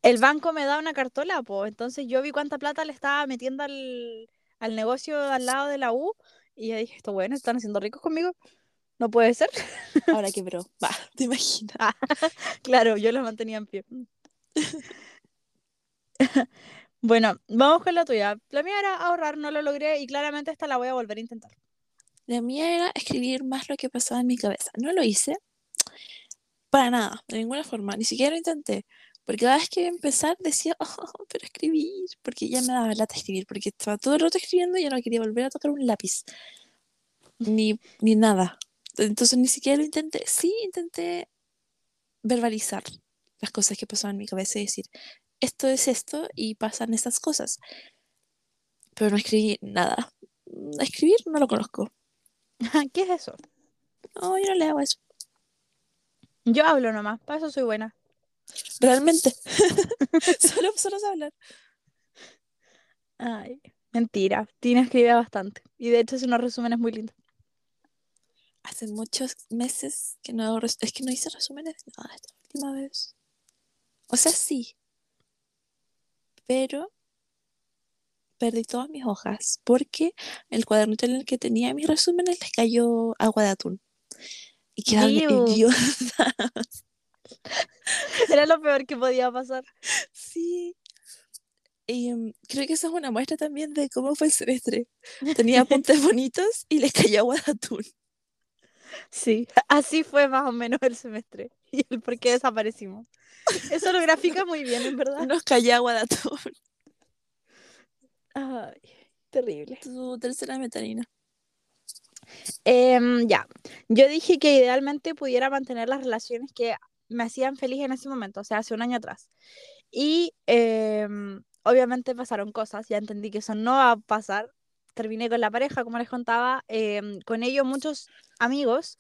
el banco me da una cartola, pues. Entonces yo vi cuánta plata le estaba metiendo al, al negocio al lado de la U. Y yo dije, esto bueno, están haciendo ricos conmigo. No puede ser. Ahora quebró. Va, [LAUGHS] te imaginas. Claro, yo los mantenía en pie. Bueno, vamos con la tuya. La mía era ahorrar, no lo logré y claramente esta la voy a volver a intentar. La mía era escribir más lo que pasaba en mi cabeza. No lo hice para nada, de ninguna forma. Ni siquiera lo intenté. Porque cada vez que iba a empezar decía, [LAUGHS] oh, pero escribir. Porque ya me daba lata escribir. Porque estaba todo el rato escribiendo y ya no quería volver a tocar un lápiz. Ni, ni nada. Entonces ni siquiera lo intenté. Sí, intenté verbalizar las cosas que pasaban en mi cabeza y decir, esto es esto y pasan estas cosas. Pero no escribí nada. Mm, Escribir no lo conozco. [LAUGHS] ¿Qué es eso? No, yo no le hago eso. Yo hablo nomás, para eso soy buena. Realmente. [LAUGHS] [LAUGHS] solo, solo sé hablar. Ay, mentira. Tina escribe bastante. Y de hecho hace unos resúmenes muy lindos. Hace muchos meses que no hago Es que no hice resúmenes de nada esta última vez. O sea, sí. Pero perdí todas mis hojas porque el cuadernito en el que tenía mis resúmenes les cayó agua de atún. Y quedaron idiotas. [LAUGHS] Era lo peor que podía pasar. Sí. Y em, creo que esa es una muestra también de cómo fue el semestre. Tenía [LAUGHS] apuntes bonitos y les cayó agua de atún. Sí, así fue más o menos el semestre. [LAUGHS] Y el por qué desaparecimos. Eso lo grafica muy bien, en verdad. Nos cayó agua de atún. Ay, terrible. Tu tercera metanina. Em, ya, yo dije que idealmente pudiera mantener las relaciones que me hacían feliz en ese momento, o sea, hace un año atrás. Y em, obviamente pasaron cosas, ya entendí que eso no va a pasar. Terminé con la pareja, como les contaba, em, con ellos muchos amigos,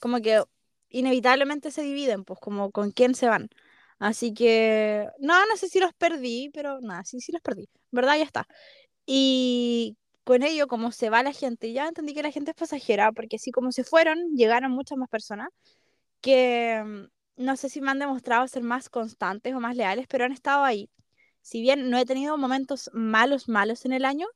como que inevitablemente se dividen, pues como con quién se van. Así que, no, no sé si los perdí, pero nada, sí, sí los perdí. ¿Verdad? Ya está. Y con ello, como se va la gente, ya entendí que la gente es pasajera, porque así como se fueron, llegaron muchas más personas que mm, no sé si me han demostrado ser más constantes o más leales, pero han estado ahí. Si bien no he tenido momentos malos, malos en el año,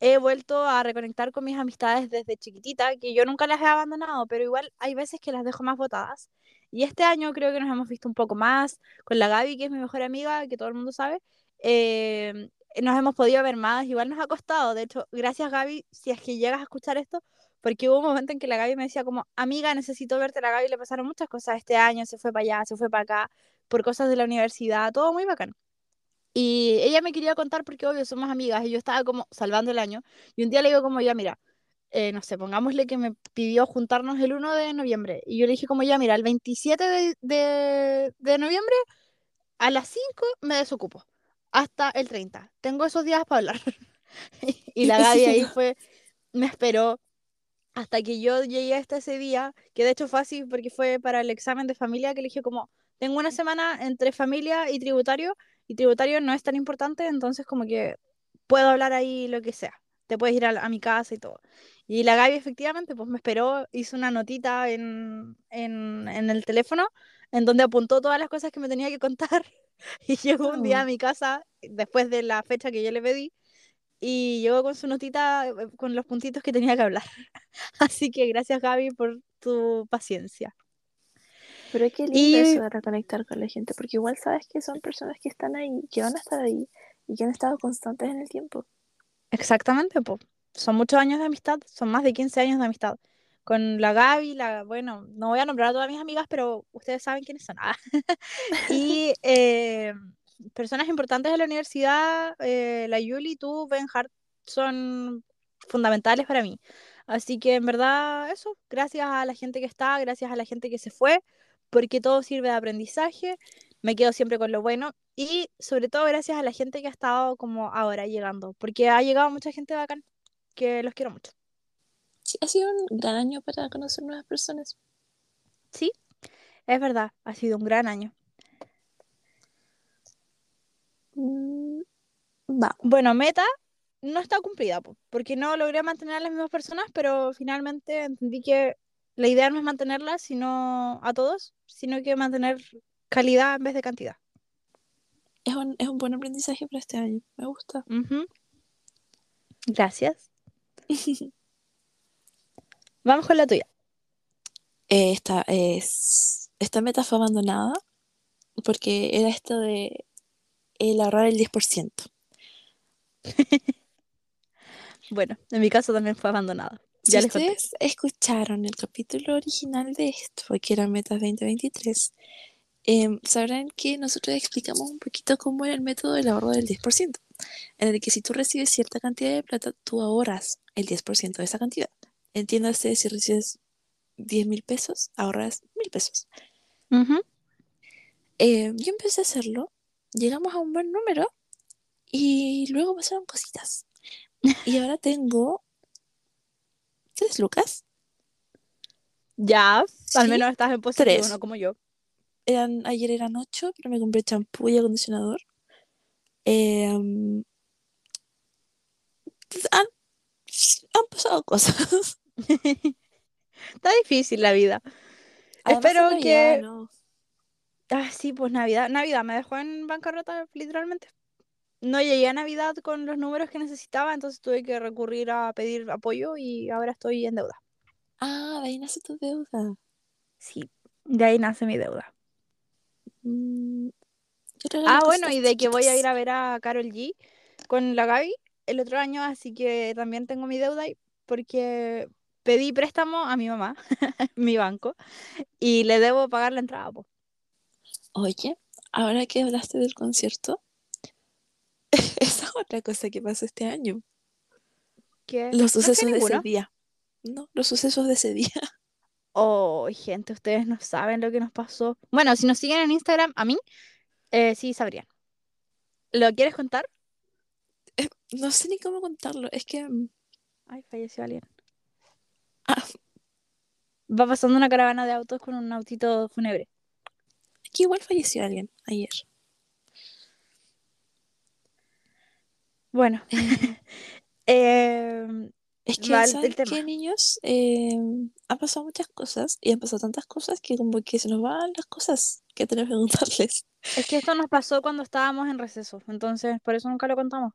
he vuelto a reconectar con mis amistades desde chiquitita, que yo nunca las he abandonado, pero igual hay veces que las dejo más botadas. Y este año creo que nos hemos visto un poco más con la Gaby, que es mi mejor amiga, que todo el mundo sabe. Eh, nos hemos podido ver más, igual nos ha costado. De hecho, gracias Gaby, si es que llegas a escuchar esto, porque hubo un momento en que la Gaby me decía como, amiga, necesito verte. La Gaby le pasaron muchas cosas este año, se fue para allá, se fue para acá, por cosas de la universidad, todo muy bacán. Y ella me quería contar porque obvio somos amigas y yo estaba como salvando el año. Y un día le digo como, ya mira, eh, no sé, pongámosle que me pidió juntarnos el 1 de noviembre. Y yo le dije como, ya mira, el 27 de, de, de noviembre a las 5 me desocupo. Hasta el 30. Tengo esos días para hablar. [LAUGHS] y la Gaby ahí [LAUGHS] fue, me esperó hasta que yo llegué hasta ese día, que de hecho fue así porque fue para el examen de familia que le dije como, tengo una semana entre familia y tributario, y tributario no es tan importante, entonces como que puedo hablar ahí lo que sea. Te puedes ir a, a mi casa y todo. Y la Gaby efectivamente pues me esperó, hizo una notita en, en, en el teléfono en donde apuntó todas las cosas que me tenía que contar [LAUGHS] y llegó un día a Oh, mi casa después de la fecha que yo le pedí y llegó con su notita eh, con los puntitos que tenía que hablar. [LAUGHS] Así que gracias Gaby por tu paciencia. Pero qué lindo Y eso de reconectar con la gente, porque igual sabes que son personas que están ahí, que van a estar ahí y que han estado constantes en el tiempo. exactamente, pues, son muchos años de amistad, son más de 15 años de amistad. Con la Gaby, la, bueno, no voy a nombrar a todas mis amigas, pero ustedes saben quiénes son. Ah. [LAUGHS] Y eh, personas importantes de la universidad, eh, la Yuli, tú, Ben Hart, son fundamentales para mí. Así que en verdad, eso, gracias a la gente que está, gracias a la gente que se fue, porque todo sirve de aprendizaje, me quedo siempre con lo bueno y sobre todo gracias a la gente que ha estado como ahora llegando, porque ha llegado mucha gente bacán, que los quiero mucho. Sí, ha sido un gran año para conocer nuevas personas. Sí, es verdad, ha sido un gran año. Mm. Bueno, meta no está cumplida, po, porque no logré mantener a las mismas personas, pero finalmente entendí que la idea no es mantenerlas, sino a todos, sino que mantener calidad en vez de cantidad. Es un, es un buen aprendizaje para este año. Me gusta. Gracias. [LAUGHS] Vamos con la tuya. Eh, esta, es, esta meta fue abandonada porque era esto de el ahorrar el 10%. [LAUGHS] Bueno, en mi caso también fue abandonada. Si Ya ustedes escucharon el capítulo original de esto, que era Metas 2023, em, sabrán que nosotros explicamos un poquito cómo era el método del ahorro del 10%, en el que si tú recibes cierta cantidad de plata, tú ahorras el 10% de esa cantidad. Entiéndase, si recibes 10 mil pesos, ahorras mil pesos. Eh, yo empecé a hacerlo, llegamos a un buen número y luego pasaron cositas. Y ahora tengo 3 lucas. Ya, al menos estás en positivo, tres. no como yo. Eran, ayer eran 8, pero me compré champú y acondicionador. Em, han, han pasado cosas. [LAUGHS] Está difícil la vida. Además, Espero Navidad, que... ¿no? Ah, sí, pues Navidad. Navidad me dejó en bancarrota, literalmente. No llegué a Navidad con los números que necesitaba, entonces tuve que recurrir a pedir apoyo y ahora estoy en deuda. Ah, de ahí nace tu deuda. Sí, de ahí nace mi deuda. Mm, Ah, bueno, y de que voy a ir a ver a Carol G con la Gaby el otro año, así que también tengo mi deuda ahí, porque pedí préstamo a mi mamá, [LAUGHS] mi banco, y le debo pagar la entrada, po. Oye, ahora que hablaste del concierto, [LAUGHS] esa es otra cosa que pasó este año. Los no sucesos de ese día. No, los sucesos de ese día. [LAUGHS] Oh, gente, ustedes no saben lo que nos pasó. Bueno, si nos siguen en Instagram, a mí, eh, sí sabrían. ¿Lo quieres contar? No sé ni cómo contarlo. Es que mm, Ay, falleció alguien. ah, Va pasando una caravana de autos con un autito fúnebre. aquí igual falleció alguien ayer. Bueno, Eh, [LAUGHS] [LAUGHS] em, es que, ¿saben qué, niños? Eh, han pasado muchas cosas y han pasado tantas cosas que como que se nos van las cosas que tenemos que contarles. Es que esto nos pasó cuando estábamos en receso, entonces por eso nunca lo contamos.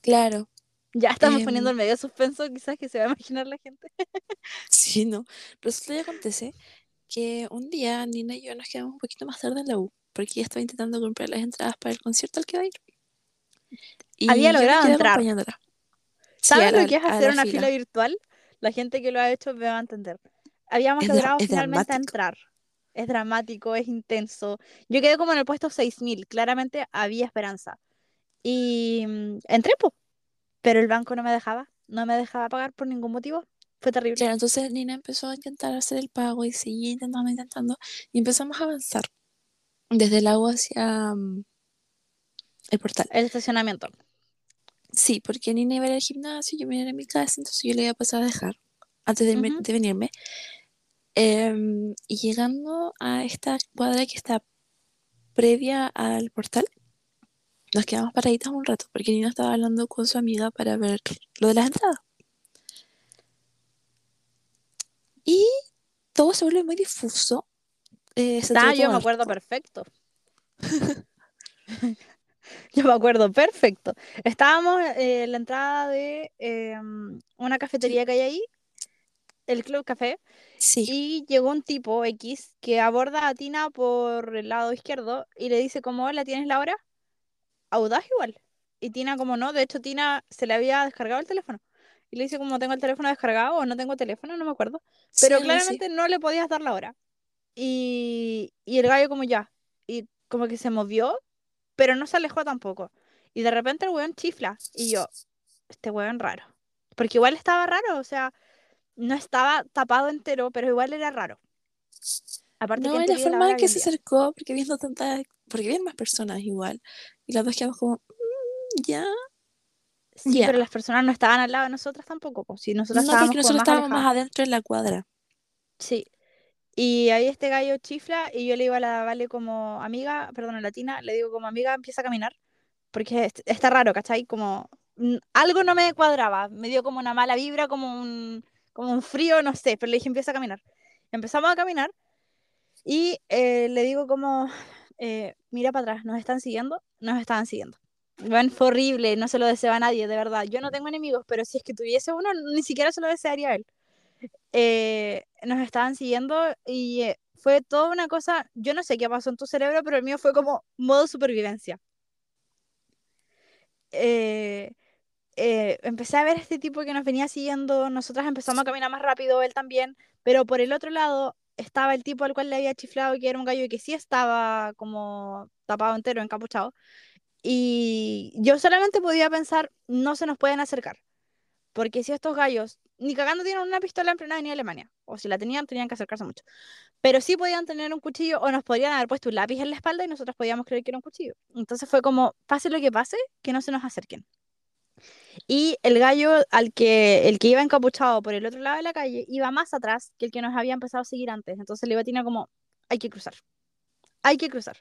Claro. Ya estamos poniendo Em, el medio suspenso, quizás que se va a imaginar la gente. [LAUGHS] sí, no. Resulta y acontece que un día Nina y yo nos quedamos un poquito más tarde en la U, porque ella estaba intentando comprar las entradas para el concierto al que va a ir. Había Y logrado entrar. Sí, ¿Sabes lo la, que es hacer una fila. fila virtual? La gente que lo ha hecho me va a entender. Habíamos Es, logrado es finalmente dramático. entrar. Es dramático, es intenso. Yo quedé como en el puesto 6000. Claramente había esperanza. Y mm, entré, pero el banco no me dejaba. No me dejaba pagar por ningún motivo. Fue terrible. Claro, entonces Nina empezó a intentar hacer el pago y seguía intentando, intentando, y empezamos a avanzar desde el agua hacia mm, el portal. El estacionamiento. Sí, porque Nina iba a ir al gimnasio, yo me iba a ir a mi casa, entonces yo le iba a pasar a dejar antes de, venirme. Em, y llegando a esta cuadra que está previa al portal, nos quedamos paraditas un rato, porque Nina estaba hablando con su amiga para ver lo de las entradas. Y todo se vuelve muy difuso. eh, Ah, yo me acuerdo perfecto. [LAUGHS] [LAUGHS] Yo me acuerdo perfecto. Estábamos eh, en la entrada de eh, una cafetería que hay ahí, el Club Café, Sí, y llegó un tipo X que aborda a Tina por el lado izquierdo y le dice como, hola, ¿tienes la hora? Audaz igual. Y Tina como no, de hecho Tina se le había descargado el teléfono. Y le dice como tengo el teléfono descargado o no tengo teléfono, no me acuerdo. Pero claramente no le podías dar la hora. Y, y el gallo como ya. Y como que se movió, pero no se alejó tampoco. Y de repente el weón chifla. Y yo, este weón raro. Porque igual estaba raro, o sea, no estaba tapado entero, pero igual era raro. Aparte No, y la forma en que se acercó, porque viendo tantas, porque habían más personas igual. Y las dos quedamos como, "Mm, ya. Sí, pero las personas no estaban al lado de nosotras tampoco. pues, Si nosotras No, estábamos porque nosotros más estábamos más adentro en la cuadra. Sí. Y ahí este gallo chifla y yo le digo a la Vale como amiga, perdón, a la Tina, le digo como amiga, empieza a caminar. Porque est- está raro, ¿cachai? Como mm, algo no me cuadraba, me dio como una mala vibra, como un, como un frío, no sé, pero le dije empieza a caminar. Empezamos a caminar y eh, le digo como, eh, mira para atrás, ¿nos están siguiendo? Nos estaban siguiendo. Bueno, fue horrible, no se lo deseo a nadie, de verdad. Yo no tengo enemigos, pero si es que tuviese uno, ni siquiera se lo desearía a él eh, nos estaban siguiendo y eh, fue toda una cosa, yo no sé qué pasó en tu cerebro, pero el mío fue como modo supervivencia. Eh, eh, empecé a ver a este tipo que nos venía siguiendo, nosotras empezamos a caminar más rápido, él también, pero por el otro lado estaba el tipo al cual le había chiflado, que era un gallo que sí estaba como tapado entero, encapuchado, y yo solamente podía pensar, no se nos pueden acercar. Porque si estos gallos ni cagando tienen una pistola emplena ni Alemania, o si la tenían, tenían que acercarse mucho. Pero sí podían tener un cuchillo o nos podrían haber puesto un lápiz en la espalda y nosotros podíamos creer que era un cuchillo. Entonces fue como, pase lo que pase, que no se nos acerquen. Y el gallo al que, el que iba encapuchado por el otro lado de la calle iba más atrás que el que nos había empezado a seguir antes. Entonces le iba a Tina como, hay que cruzar, hay que cruzar.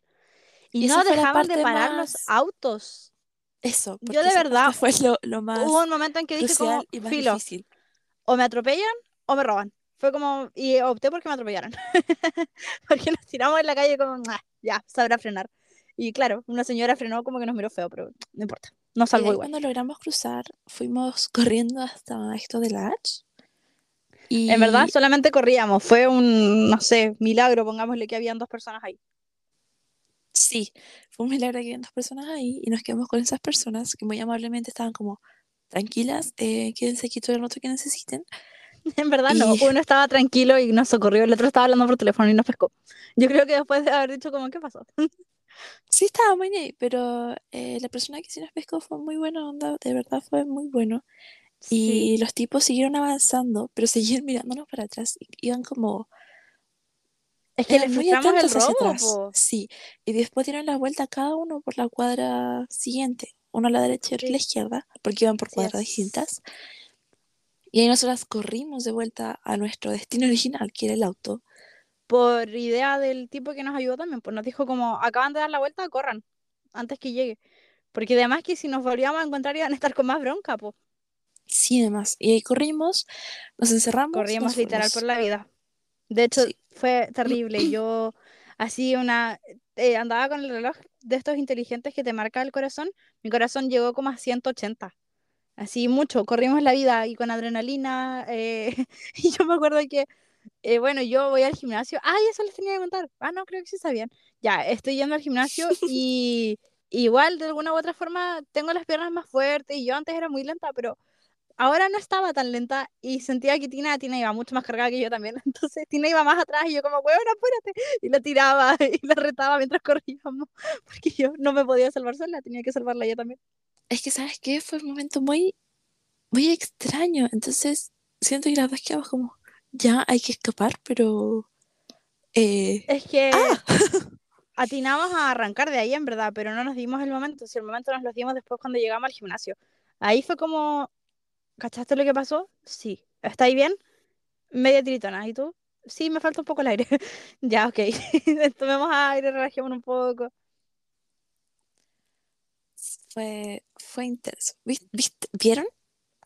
Y, Y no dejaban de parar los autos. Eso, Yo de verdad fue lo, lo más Hubo un momento en que dije como, y más filo, difícil. O me atropellan o me roban. Fue como, y opté porque me atropellaran. [LAUGHS] porque nos tiramos en la calle como, "Ah, ya, sabrá frenar. Y claro, una señora frenó como que nos miró feo, pero no importa. Nos salvó igual. cuando logramos cruzar, fuimos [LAUGHS] corriendo hasta esto de la H. Y En verdad, solamente corríamos. Fue un, no sé, milagro, pongámosle que habían dos personas ahí. sí, fue un milagro que habían dos personas ahí y nos quedamos con esas personas que muy amablemente estaban como tranquilas, eh, quédense aquí todo el rato que necesiten. [LAUGHS] En verdad, no. Uno estaba tranquilo y nos socorrió. El otro estaba hablando por teléfono y nos pescó. Yo creo que después de haber dicho como, ¿qué pasó? [LAUGHS] Sí, estaba muy ahí, pero eh, la persona que sí nos pescó fue muy buena onda, de verdad fue muy bueno. Sí. Y los tipos siguieron avanzando, pero seguían mirándonos para atrás. Iban como Es que les muy el atentos hacia robo, atrás. Sí, y después dieron la vuelta cada uno por la cuadra siguiente, uno a la derecha y otro a la izquierda, porque iban por cuadras distintas. Y ahí nosotras corrimos de vuelta a nuestro destino original, que era el auto. por idea del tipo que nos ayudó también, pues nos dijo como, acaban de dar la vuelta, corran, antes que llegue. Porque además que si nos volvíamos a encontrar iban a estar con más bronca, pues. Sí, demás. Y ahí corrimos, nos encerramos, Corríamos nos literal por la vida. De hecho, Sí. fue terrible. Yo así una... eh, andaba con el reloj de estos inteligentes que te marca el corazón. Mi corazón llegó como a 180. Así mucho, corrimos la vida y con adrenalina. eh, [LAUGHS] y yo me acuerdo que, eh, bueno, yo voy al gimnasio. Ay, eso les tenía que contar. Ah, no, creo que sí sabían. Ya, estoy yendo al gimnasio [LAUGHS] y igual de alguna u otra forma tengo las piernas más fuertes y yo antes era muy lenta, pero ahora no estaba tan lenta y sentía que Tina, Tina iba mucho más cargada que yo también. [LAUGHS] Entonces Tina iba más atrás y yo como, bueno, apúrate. Y la tiraba [LAUGHS] y la retaba mientras corríamos, [LAUGHS] porque yo no me podía salvar sola, tenía que salvarla yo también. Es que, ¿sabes qué? Fue un momento muy, muy extraño. Entonces, siento que las dos quedamos como, ya hay que escapar, pero... eh, Es que ¡Ah! atinamos a arrancar de ahí en verdad, pero no nos dimos el momento. Si el momento nos lo dimos después cuando llegamos al gimnasio. Ahí fue como, ¿cachaste lo que pasó? Sí. ¿Estáis bien? Media tritona. ¿Y tú? Sí, me falta un poco el aire. [LAUGHS] ya, ok. [LAUGHS] Tomemos aire, relajémonos un poco. fue, fue intenso. ¿Vis- viste- ¿Vieron?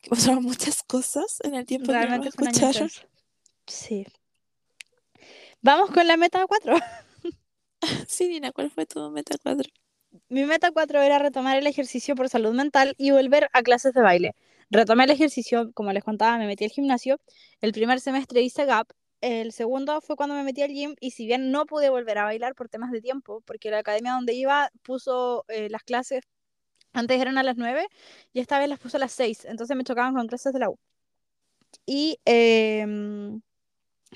Que pasaron muchas cosas en el tiempo que no escucharon. Sí. Vamos con la meta 4. [LAUGHS] Sí, Nina, ¿cuál fue tu meta 4? Mi meta 4 era retomar el ejercicio por salud mental y volver a clases de baile. Retomé el ejercicio, como les contaba, me metí al gimnasio. El primer semestre hice gap. El segundo fue cuando me metí al gym y si bien no pude volver a bailar por temas de tiempo, porque la academia donde iba puso eh, las clases, antes eran a las 9 y esta vez las puso a las 6, entonces me chocaban con clases de la U. Y em,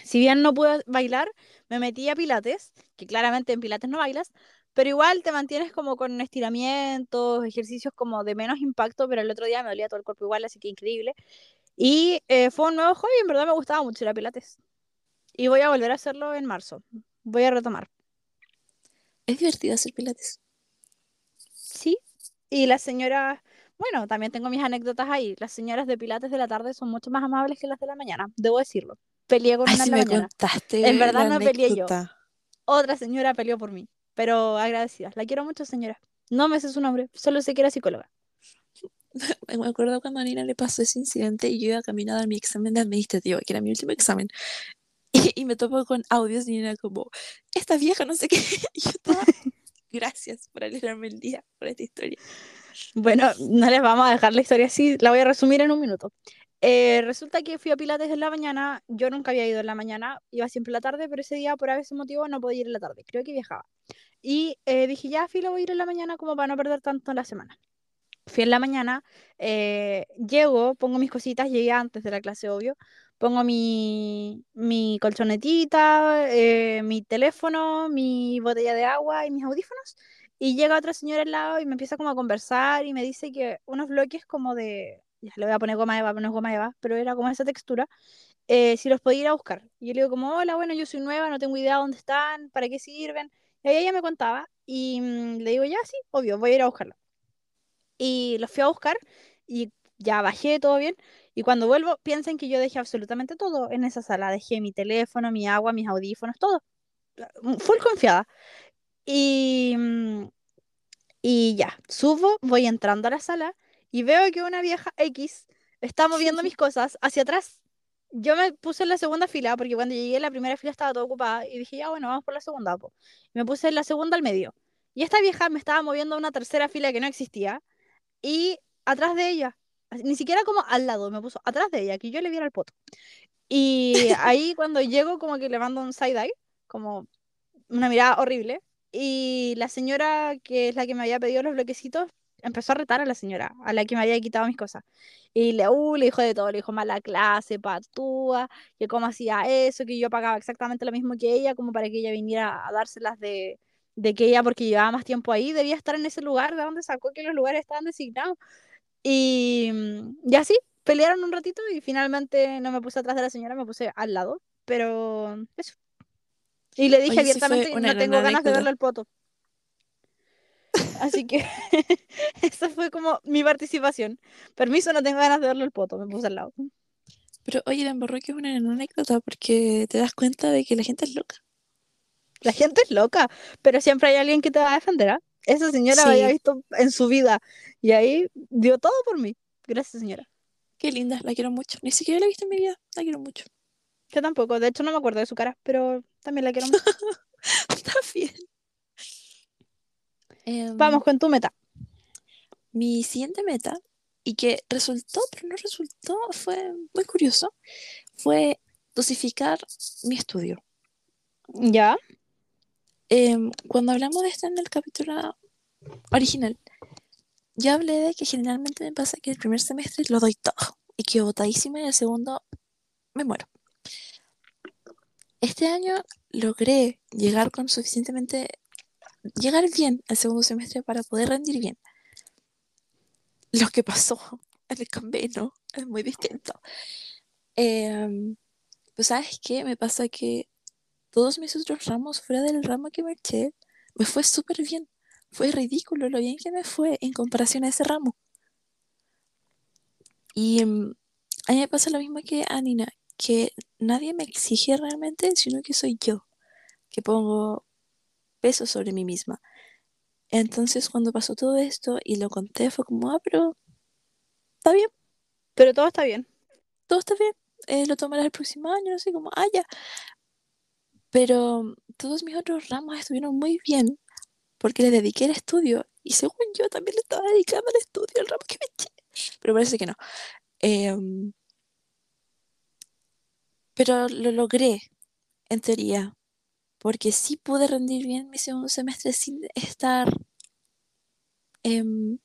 si bien no pude bailar, me metí a pilates, que claramente en pilates no bailas, pero igual te mantienes como con estiramientos, ejercicios como de menos impacto, pero el otro día me dolía todo el cuerpo igual, así que increíble. Y eh, fue un nuevo hobby, en verdad me gustaba mucho ir a pilates. Y voy a volver a hacerlo en marzo. Voy a retomar. Es divertido hacer pilates. Sí. Y las señoras, bueno, también tengo mis anécdotas ahí. Las señoras de pilates de la tarde son mucho más amables que las de la mañana, debo decirlo. Peleé con Ay, una la me mañana. contaste En verdad la no peleé yo. anécdota. Otra señora peleó por mí, pero agradecida. La quiero mucho, señora. No me sé su nombre, solo sé que era psicóloga. [LAUGHS] Me acuerdo cuando a Nina le pasó ese incidente y yo iba caminando a mi examen de administrativo, que era mi último examen. [LAUGHS] Y, y me topo con audios y Nina como, esta vieja no sé qué. [LAUGHS] Y yo estaba, gracias por alegrarme el día, por esta historia. Bueno, no les vamos a dejar la historia así, la voy a resumir en un minuto. Eh, resulta que fui a Pilates en la mañana, yo nunca había ido en la mañana, iba siempre en la tarde, pero ese día por ese motivo no podía ir en la tarde, creo que viajaba. Y eh, dije, ya, filo, voy a ir en la mañana como para no perder tanto la semana. Fui en la mañana, eh, llego, pongo mis cositas, llegué antes de la clase, obvio, pongo mi, mi colchonetita, eh, mi teléfono, mi botella de agua y mis audífonos, y llega otra señora al lado y me empieza como a conversar y me dice que unos bloques como de, ya le voy a poner goma eva, no es goma eva, pero era como esa textura, eh, si los podía ir a buscar. Y yo le digo como, hola, bueno, yo soy nueva, no tengo idea dónde están, para qué sirven. Y ella me contaba y mm, le digo, ya, sí, obvio, voy a ir a buscarlo y los fui a buscar y ya bajé todo bien. Y cuando vuelvo, piensen que yo dejé absolutamente todo en esa sala. Dejé mi teléfono, mi agua, mis audífonos, todo. Full confiada. Y, mm, y ya, subo, voy entrando a la sala y veo que una vieja X está moviendo [LAUGHS] mis cosas hacia atrás. Yo me puse en la segunda fila porque cuando llegué a la primera fila estaba todo ocupada y dije, ya bueno, vamos por la segunda. po. Me puse en la segunda al medio. Y esta vieja me estaba moviendo a una tercera fila que no existía y atrás de ella, ni siquiera como al lado, me puso atrás de ella, que yo le viera el poto. Y [LAUGHS] ahí cuando llego como que le mando un side-eye, como una mirada horrible, y la señora que es la que me había pedido los bloquecitos, empezó a retar a la señora, a la que me había quitado mis cosas. Y le, uh, le dijo de todo, le dijo mala clase, patúa, que cómo hacía eso, que yo pagaba exactamente lo mismo que ella, como para que ella viniera a dárselas de, de que ella, porque llevaba más tiempo ahí, debía estar en ese lugar, de donde sacó que los lugares estaban designados. Y, y así, pelearon un ratito y finalmente no me puse atrás de la señora, me puse al lado, pero eso. Y le dije Oye, sí abiertamente, una no tengo ganas de anécdota. verle el poto. Así que [LAUGHS] esa fue como mi participación. Permiso, no tengo ganas de verle el poto, me puse al lado. Pero oye, la embarró que es una anécdota porque te das cuenta de que la gente es loca. La gente es loca, pero siempre hay alguien que te va a defender, ¿ah? Esa señora lo había Sí. visto en su vida y ahí dio todo por mí. Gracias, señora. Qué linda, la quiero mucho. Ni siquiera la he visto en mi vida, la quiero mucho. Yo tampoco, de hecho no me acuerdo de su cara, pero también la quiero [LAUGHS] mucho. Está bien. Em, Vamos con tu meta. Mi siguiente meta y que resultó, pero no resultó, fue muy curioso, fue dosificar mi estudio. ¿Ya? Em, cuando hablamos de esto en el capítulo original, yo hablé de que generalmente me pasa que el primer semestre lo doy todo y quedo botadísima y el segundo me muero. Este año logré llegar con suficientemente, llegar bien al segundo semestre para poder rendir bien. Lo que pasó [LAUGHS] en el camino es muy distinto. Em, pues sabes qué, me pasa que todos mis otros ramos, fuera del ramo que me eché, me fue súper bien. Fue ridículo lo bien que me fue en comparación a ese ramo. Y em, a mí me pasa lo mismo que a Nina, que nadie me exige realmente, sino que soy yo, que pongo peso sobre mí misma. Entonces cuando pasó todo esto y lo conté fue como, ah, pero está bien, Pero todo está bien. todo está bien, eh, lo tomarás el próximo año, no sé, como, ah, ya. Pero todos mis otros ramos estuvieron muy bien porque le dediqué el estudio y según yo también le estaba dedicando al estudio, el ramo que me eché. Pero parece que no. Em, pero lo logré, en teoría, porque sí pude rendir bien mi segundo semestre sin estar em,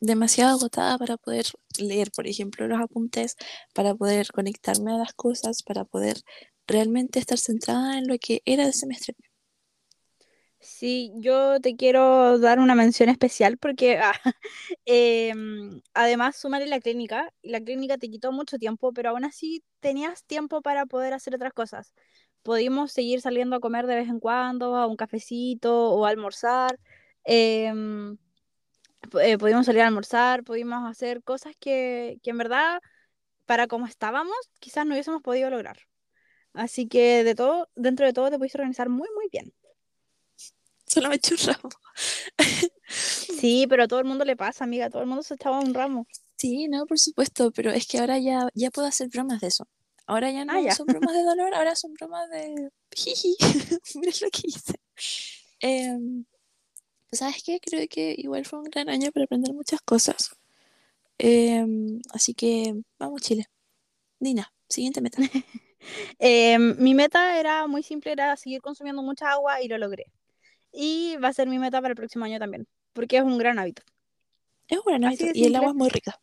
demasiado agotada para poder leer, por ejemplo, los apuntes, para poder conectarme a las cosas, para poder realmente estar centrada en lo que era el semestre. Sí, yo te quiero dar una mención especial porque ah, [LAUGHS] em, además súmale la clínica. y La clínica te quitó mucho tiempo, pero aún así tenías tiempo para poder hacer otras cosas. Pudimos seguir saliendo a comer de vez en cuando, a un cafecito o a almorzar. em, eh, pudimos salir a almorzar, pudimos hacer cosas que, que en verdad, para como estábamos, quizás no hubiésemos podido lograr. Así que de todo, dentro de todo te pudiste organizar muy, muy bien. Solo me eché un ramo. Sí, pero a todo el mundo le pasa, amiga. Todo el mundo se echaba un ramo. Sí, no, por supuesto, pero es que ahora ya, ya puedo hacer bromas de eso. Ahora ya no Ah, ya. son bromas de dolor, ahora son bromas de jiji. [LAUGHS] Mira lo que hice. Pues, ¿sabes qué? Creo que igual fue un gran año para aprender muchas cosas. Em, así que vamos, Chile. Dina, siguiente meta. [LAUGHS] Eh, mi meta era muy simple, era seguir consumiendo mucha agua y lo logré. Y va a ser mi meta para el próximo año también, porque es un gran hábito. Es un gran hábito y el simple. agua es muy rica.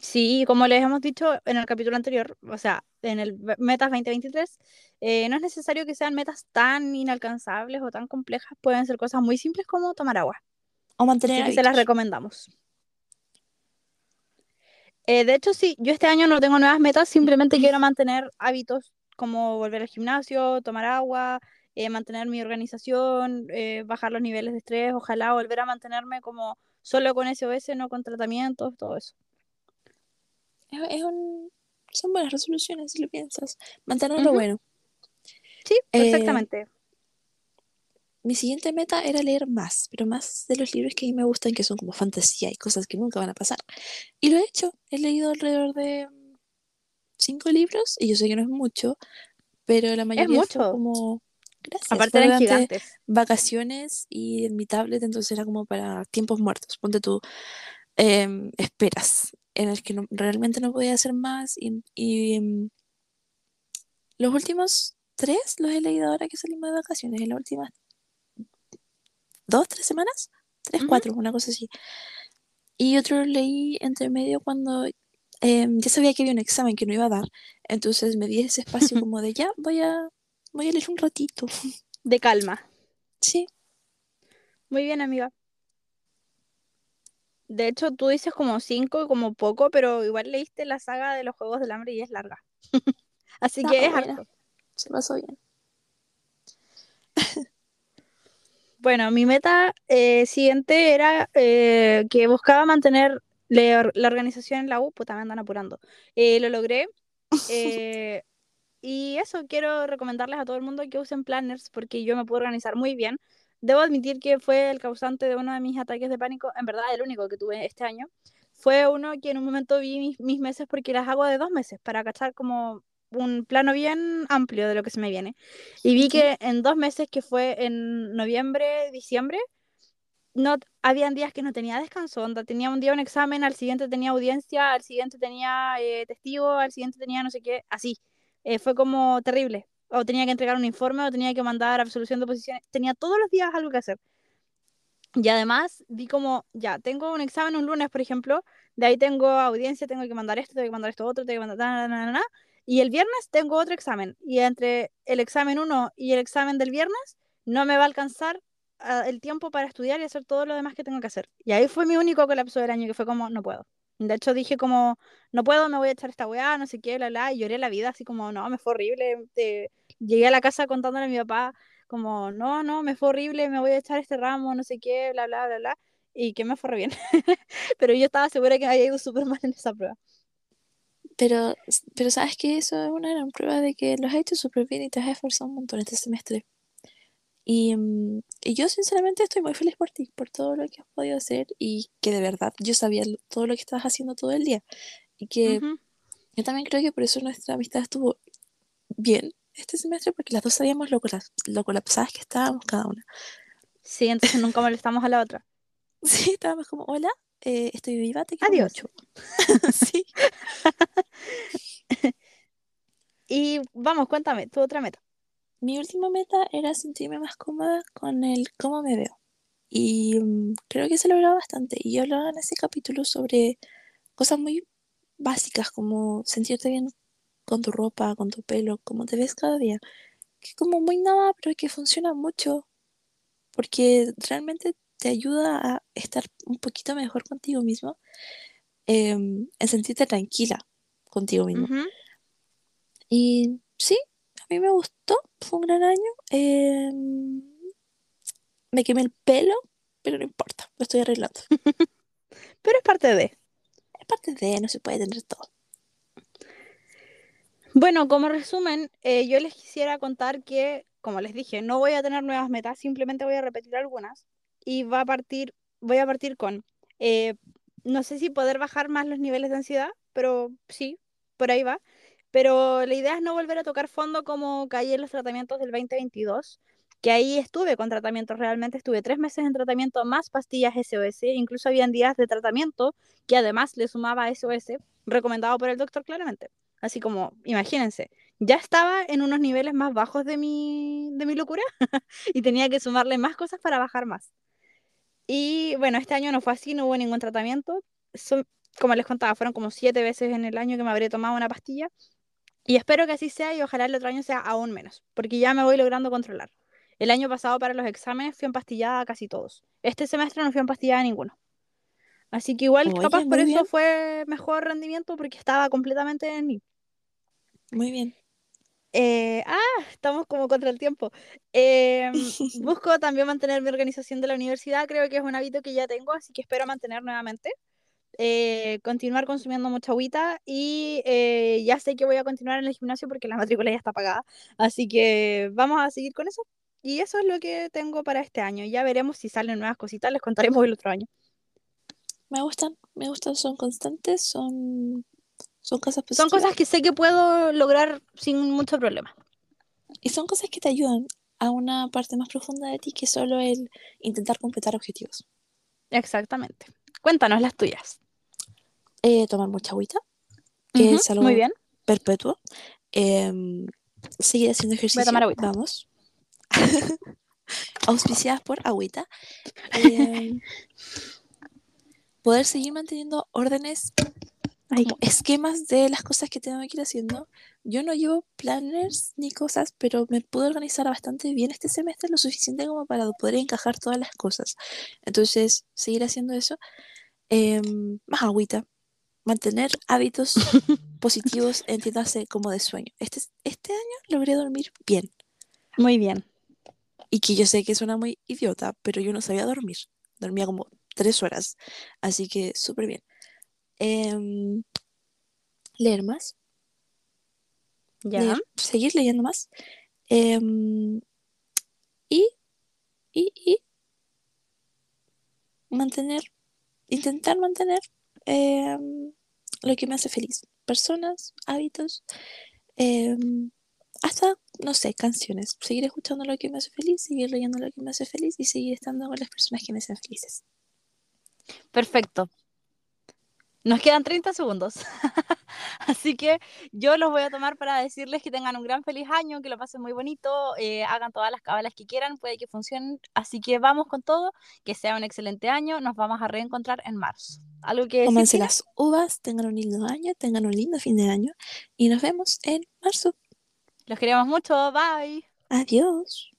Sí, como les hemos dicho en el capítulo anterior, o sea, en el Metas 2023, eh, no es necesario que sean metas tan inalcanzables o tan complejas, pueden ser cosas muy simples como tomar agua. O mantener Así que se las recomendamos. Eh, de hecho, sí, yo este año no tengo nuevas metas, simplemente quiero [CLEARS THROAT] mantener hábitos como volver al gimnasio, tomar agua, eh, mantener mi organización, eh, bajar los niveles de estrés, ojalá volver a mantenerme como solo con SOS, no con tratamientos, todo eso. Es, es un... Son buenas resoluciones si lo piensas. Mantener lo Ujú. bueno. Sí, Eh, exactamente. Mi siguiente meta era leer más, pero más de los libros que a mí me gustan, que son como fantasía y cosas que nunca van a pasar. Y lo he hecho. He leído alrededor de cinco libros, y yo sé que no es mucho, pero la mayoría fue mucho. como... Gracias. Aparte fue eran gigantes. vacaciones y en mi tablet, entonces era como para tiempos muertos. Ponte tú, em, esperas, en el que no- realmente no podía hacer más. Y, y, em, los últimos tres los he leído ahora que salimos de vacaciones, en las últimas dos, tres semanas, tres, cuatro, una cosa así. Y otro leí entre medio cuando em, ya sabía que había un examen que no iba a dar, entonces me di ese espacio [LAUGHS] como de ya, voy a, voy a leer un ratito. De calma. Sí, Muy bien, amiga. De hecho, tú dices como cinco, como poco, pero igual leíste la saga de los Juegos del Hambre y es larga. [LAUGHS] Así está que es buena, harto. se pasó bien. Bueno, mi meta eh, siguiente era eh, que buscaba mantener la, la organización en la U, puta, me andan apurando. Eh, lo logré. [LAUGHS] y eso, quiero recomendarles a todo el mundo que usen planners porque yo me puedo organizar muy bien. Debo admitir que fue el causante de uno de mis ataques de pánico, en verdad el único que tuve este año. Fue uno que en un momento vi mis, mis meses porque las hago de dos meses para cachar como un plano bien amplio de lo que se me viene. Y vi que en dos meses, que fue en noviembre, diciembre, no, habían días que no tenía descanso, onda, tenía un día un examen, al siguiente tenía audiencia, al siguiente tenía eh, testigo, al siguiente tenía no sé qué, así. Eh, fue como terrible. O tenía que entregar un informe, o tenía que mandar absolución de oposiciones. Tenía todos los días algo que hacer. Y además vi como, ya, tengo un examen un lunes, por ejemplo, de ahí tengo audiencia, tengo que mandar esto, tengo que mandar esto otro, tengo que mandar... Na, na, na, y el viernes tengo otro examen. Y entre el examen 1 y el examen del viernes, no me va a alcanzar uh, el tiempo para estudiar y hacer todo lo demás que tengo que hacer. Y ahí fue mi único colapso del año, que fue como, no puedo. De hecho, dije como, no puedo, me voy a echar esta weá, no sé qué, bla, bla, y lloré la vida, así como, no, me fue horrible. Eh, llegué a la casa contándole a mi papá, como, no, no, me fue horrible, me voy a echar este ramo, no sé qué, bla, bla, bla, bla, y que me fue re bien. [LAUGHS] Pero yo estaba segura que me había ido súper mal en esa prueba. Pero, pero sabes que eso es una gran prueba de que lo has hecho súper bien y te has esforzado un montón este semestre. Y, mm, y, yo sinceramente estoy muy feliz por ti, por todo lo que has podido hacer y que de verdad yo sabía todo lo que estabas haciendo todo el día. Y que uh -huh. yo también creo que por eso nuestra amistad estuvo bien este semestre, porque las dos sabíamos lo, lo colapsadas que estábamos cada una. Sí, entonces nunca [LAUGHS] molestamos a la otra. Sí, estábamos como, hola, eh, estoy viva, te quiero Adiós. mucho. [LAUGHS] sí. [LAUGHS] y vamos, cuéntame, tu otra meta. Mi última meta era sentirme más cómoda con el cómo me veo. Y um, creo que se logró bastante. Y yo hablaba en ese capítulo sobre cosas muy básicas, como sentirte bien con tu ropa, con tu pelo, cómo te ves cada día. Que es como muy nada, pero que funciona mucho. Porque realmente te ayuda a estar un poquito mejor contigo mismo. Eh, en sentirte tranquila contigo mismo. Uh -huh. Y sí, a mí me gustó, fue un gran año. Eh, me quemé el pelo, pero no importa, lo estoy arreglando. [LAUGHS] pero es parte de. Es parte de, no se puede tener todo. Bueno, como resumen, eh, yo les quisiera contar que, como les dije, no voy a tener nuevas metas, simplemente voy a repetir algunas. Y va a partir, voy a partir con, eh, no sé si poder bajar más los niveles de ansiedad, pero sí, por ahí va. Pero la idea es no volver a tocar fondo como caí en los tratamientos del 2022, que ahí estuve con tratamientos, realmente estuve tres meses en tratamiento más pastillas SOS, incluso habían días de tratamiento que además le sumaba SOS, recomendado por el doctor claramente. Así como, imagínense, ya estaba en unos niveles más bajos de mi, de mi locura [LAUGHS] y tenía que sumarle más cosas para bajar más. Y bueno, este año no fue así, no hubo ningún tratamiento. Son, como les contaba, fueron como siete veces en el año que me habré tomado una pastilla. Y espero que así sea y ojalá el otro año sea aún menos, porque ya me voy logrando controlar. El año pasado para los exámenes fui empastillada casi todos. Este semestre no fui empastillada ninguno. Así que igual Oye, capaz por eso fue mejor rendimiento porque estaba completamente en mí. Muy bien. Eh, ah, estamos como contra el tiempo. Eh, [LAUGHS] busco también mantener mi organización de la universidad, creo que es un hábito que ya tengo, así que espero mantener nuevamente. Eh, continuar consumiendo mucha agüita y eh, ya sé que voy a continuar en el gimnasio porque la matrícula ya está pagada, así que vamos a seguir con eso. Y eso es lo que tengo para este año. Ya veremos si salen nuevas cositas, les contaremos el otro año. Me gustan, me gustan, son constantes, son, son cosas positivas. Son cosas que sé que puedo lograr sin mucho problema. Y son cosas que te ayudan a una parte más profunda de ti que solo el intentar completar objetivos. Exactamente. Cuéntanos las tuyas. Eh, tomar mucha agüita, que es algo Muy bien. perpetuo. Em, seguir haciendo ejercicio. tomar agüita. Vamos. [LAUGHS] Auspiciadas por agüita. [LAUGHS] Em, poder seguir manteniendo órdenes, Ay, como esquemas de las cosas que tengo que ir haciendo. Yo no llevo planners ni cosas, pero me pude organizar bastante bien este semestre, lo suficiente como para poder encajar todas las cosas. Entonces, seguir haciendo eso. Em, más agüita. Mantener hábitos [LAUGHS] positivos, entiéndase como de sueño. Este, este año logré dormir bien. muy bien. Y que yo sé que suena muy idiota, pero yo no sabía dormir. Dormía como tres horas. Así que súper bien. Em, leer más. Ya. leer- seguir leyendo más. Em, y, y, y mantener, intentar mantener em, lo que me hace feliz. Personas, hábitos, hasta, no sé, canciones. Seguir escuchando lo que me hace feliz, seguir leyendo lo que me hace feliz y seguir estando con las personas que me hacen felices. Perfecto. Nos quedan 30 segundos. [LAUGHS] Así que yo los voy a tomar para decirles que tengan un gran feliz año, que lo pasen muy bonito, eh, hagan todas las cabalas que quieran, puede que funcionen. Así que vamos con todo, que sea un excelente año. Nos vamos a reencontrar en marzo. ¿Algo que Cómanse las uvas, tengan un lindo año, tengan un lindo fin de año y nos vemos en marzo. Los queremos mucho. Bye. Adiós.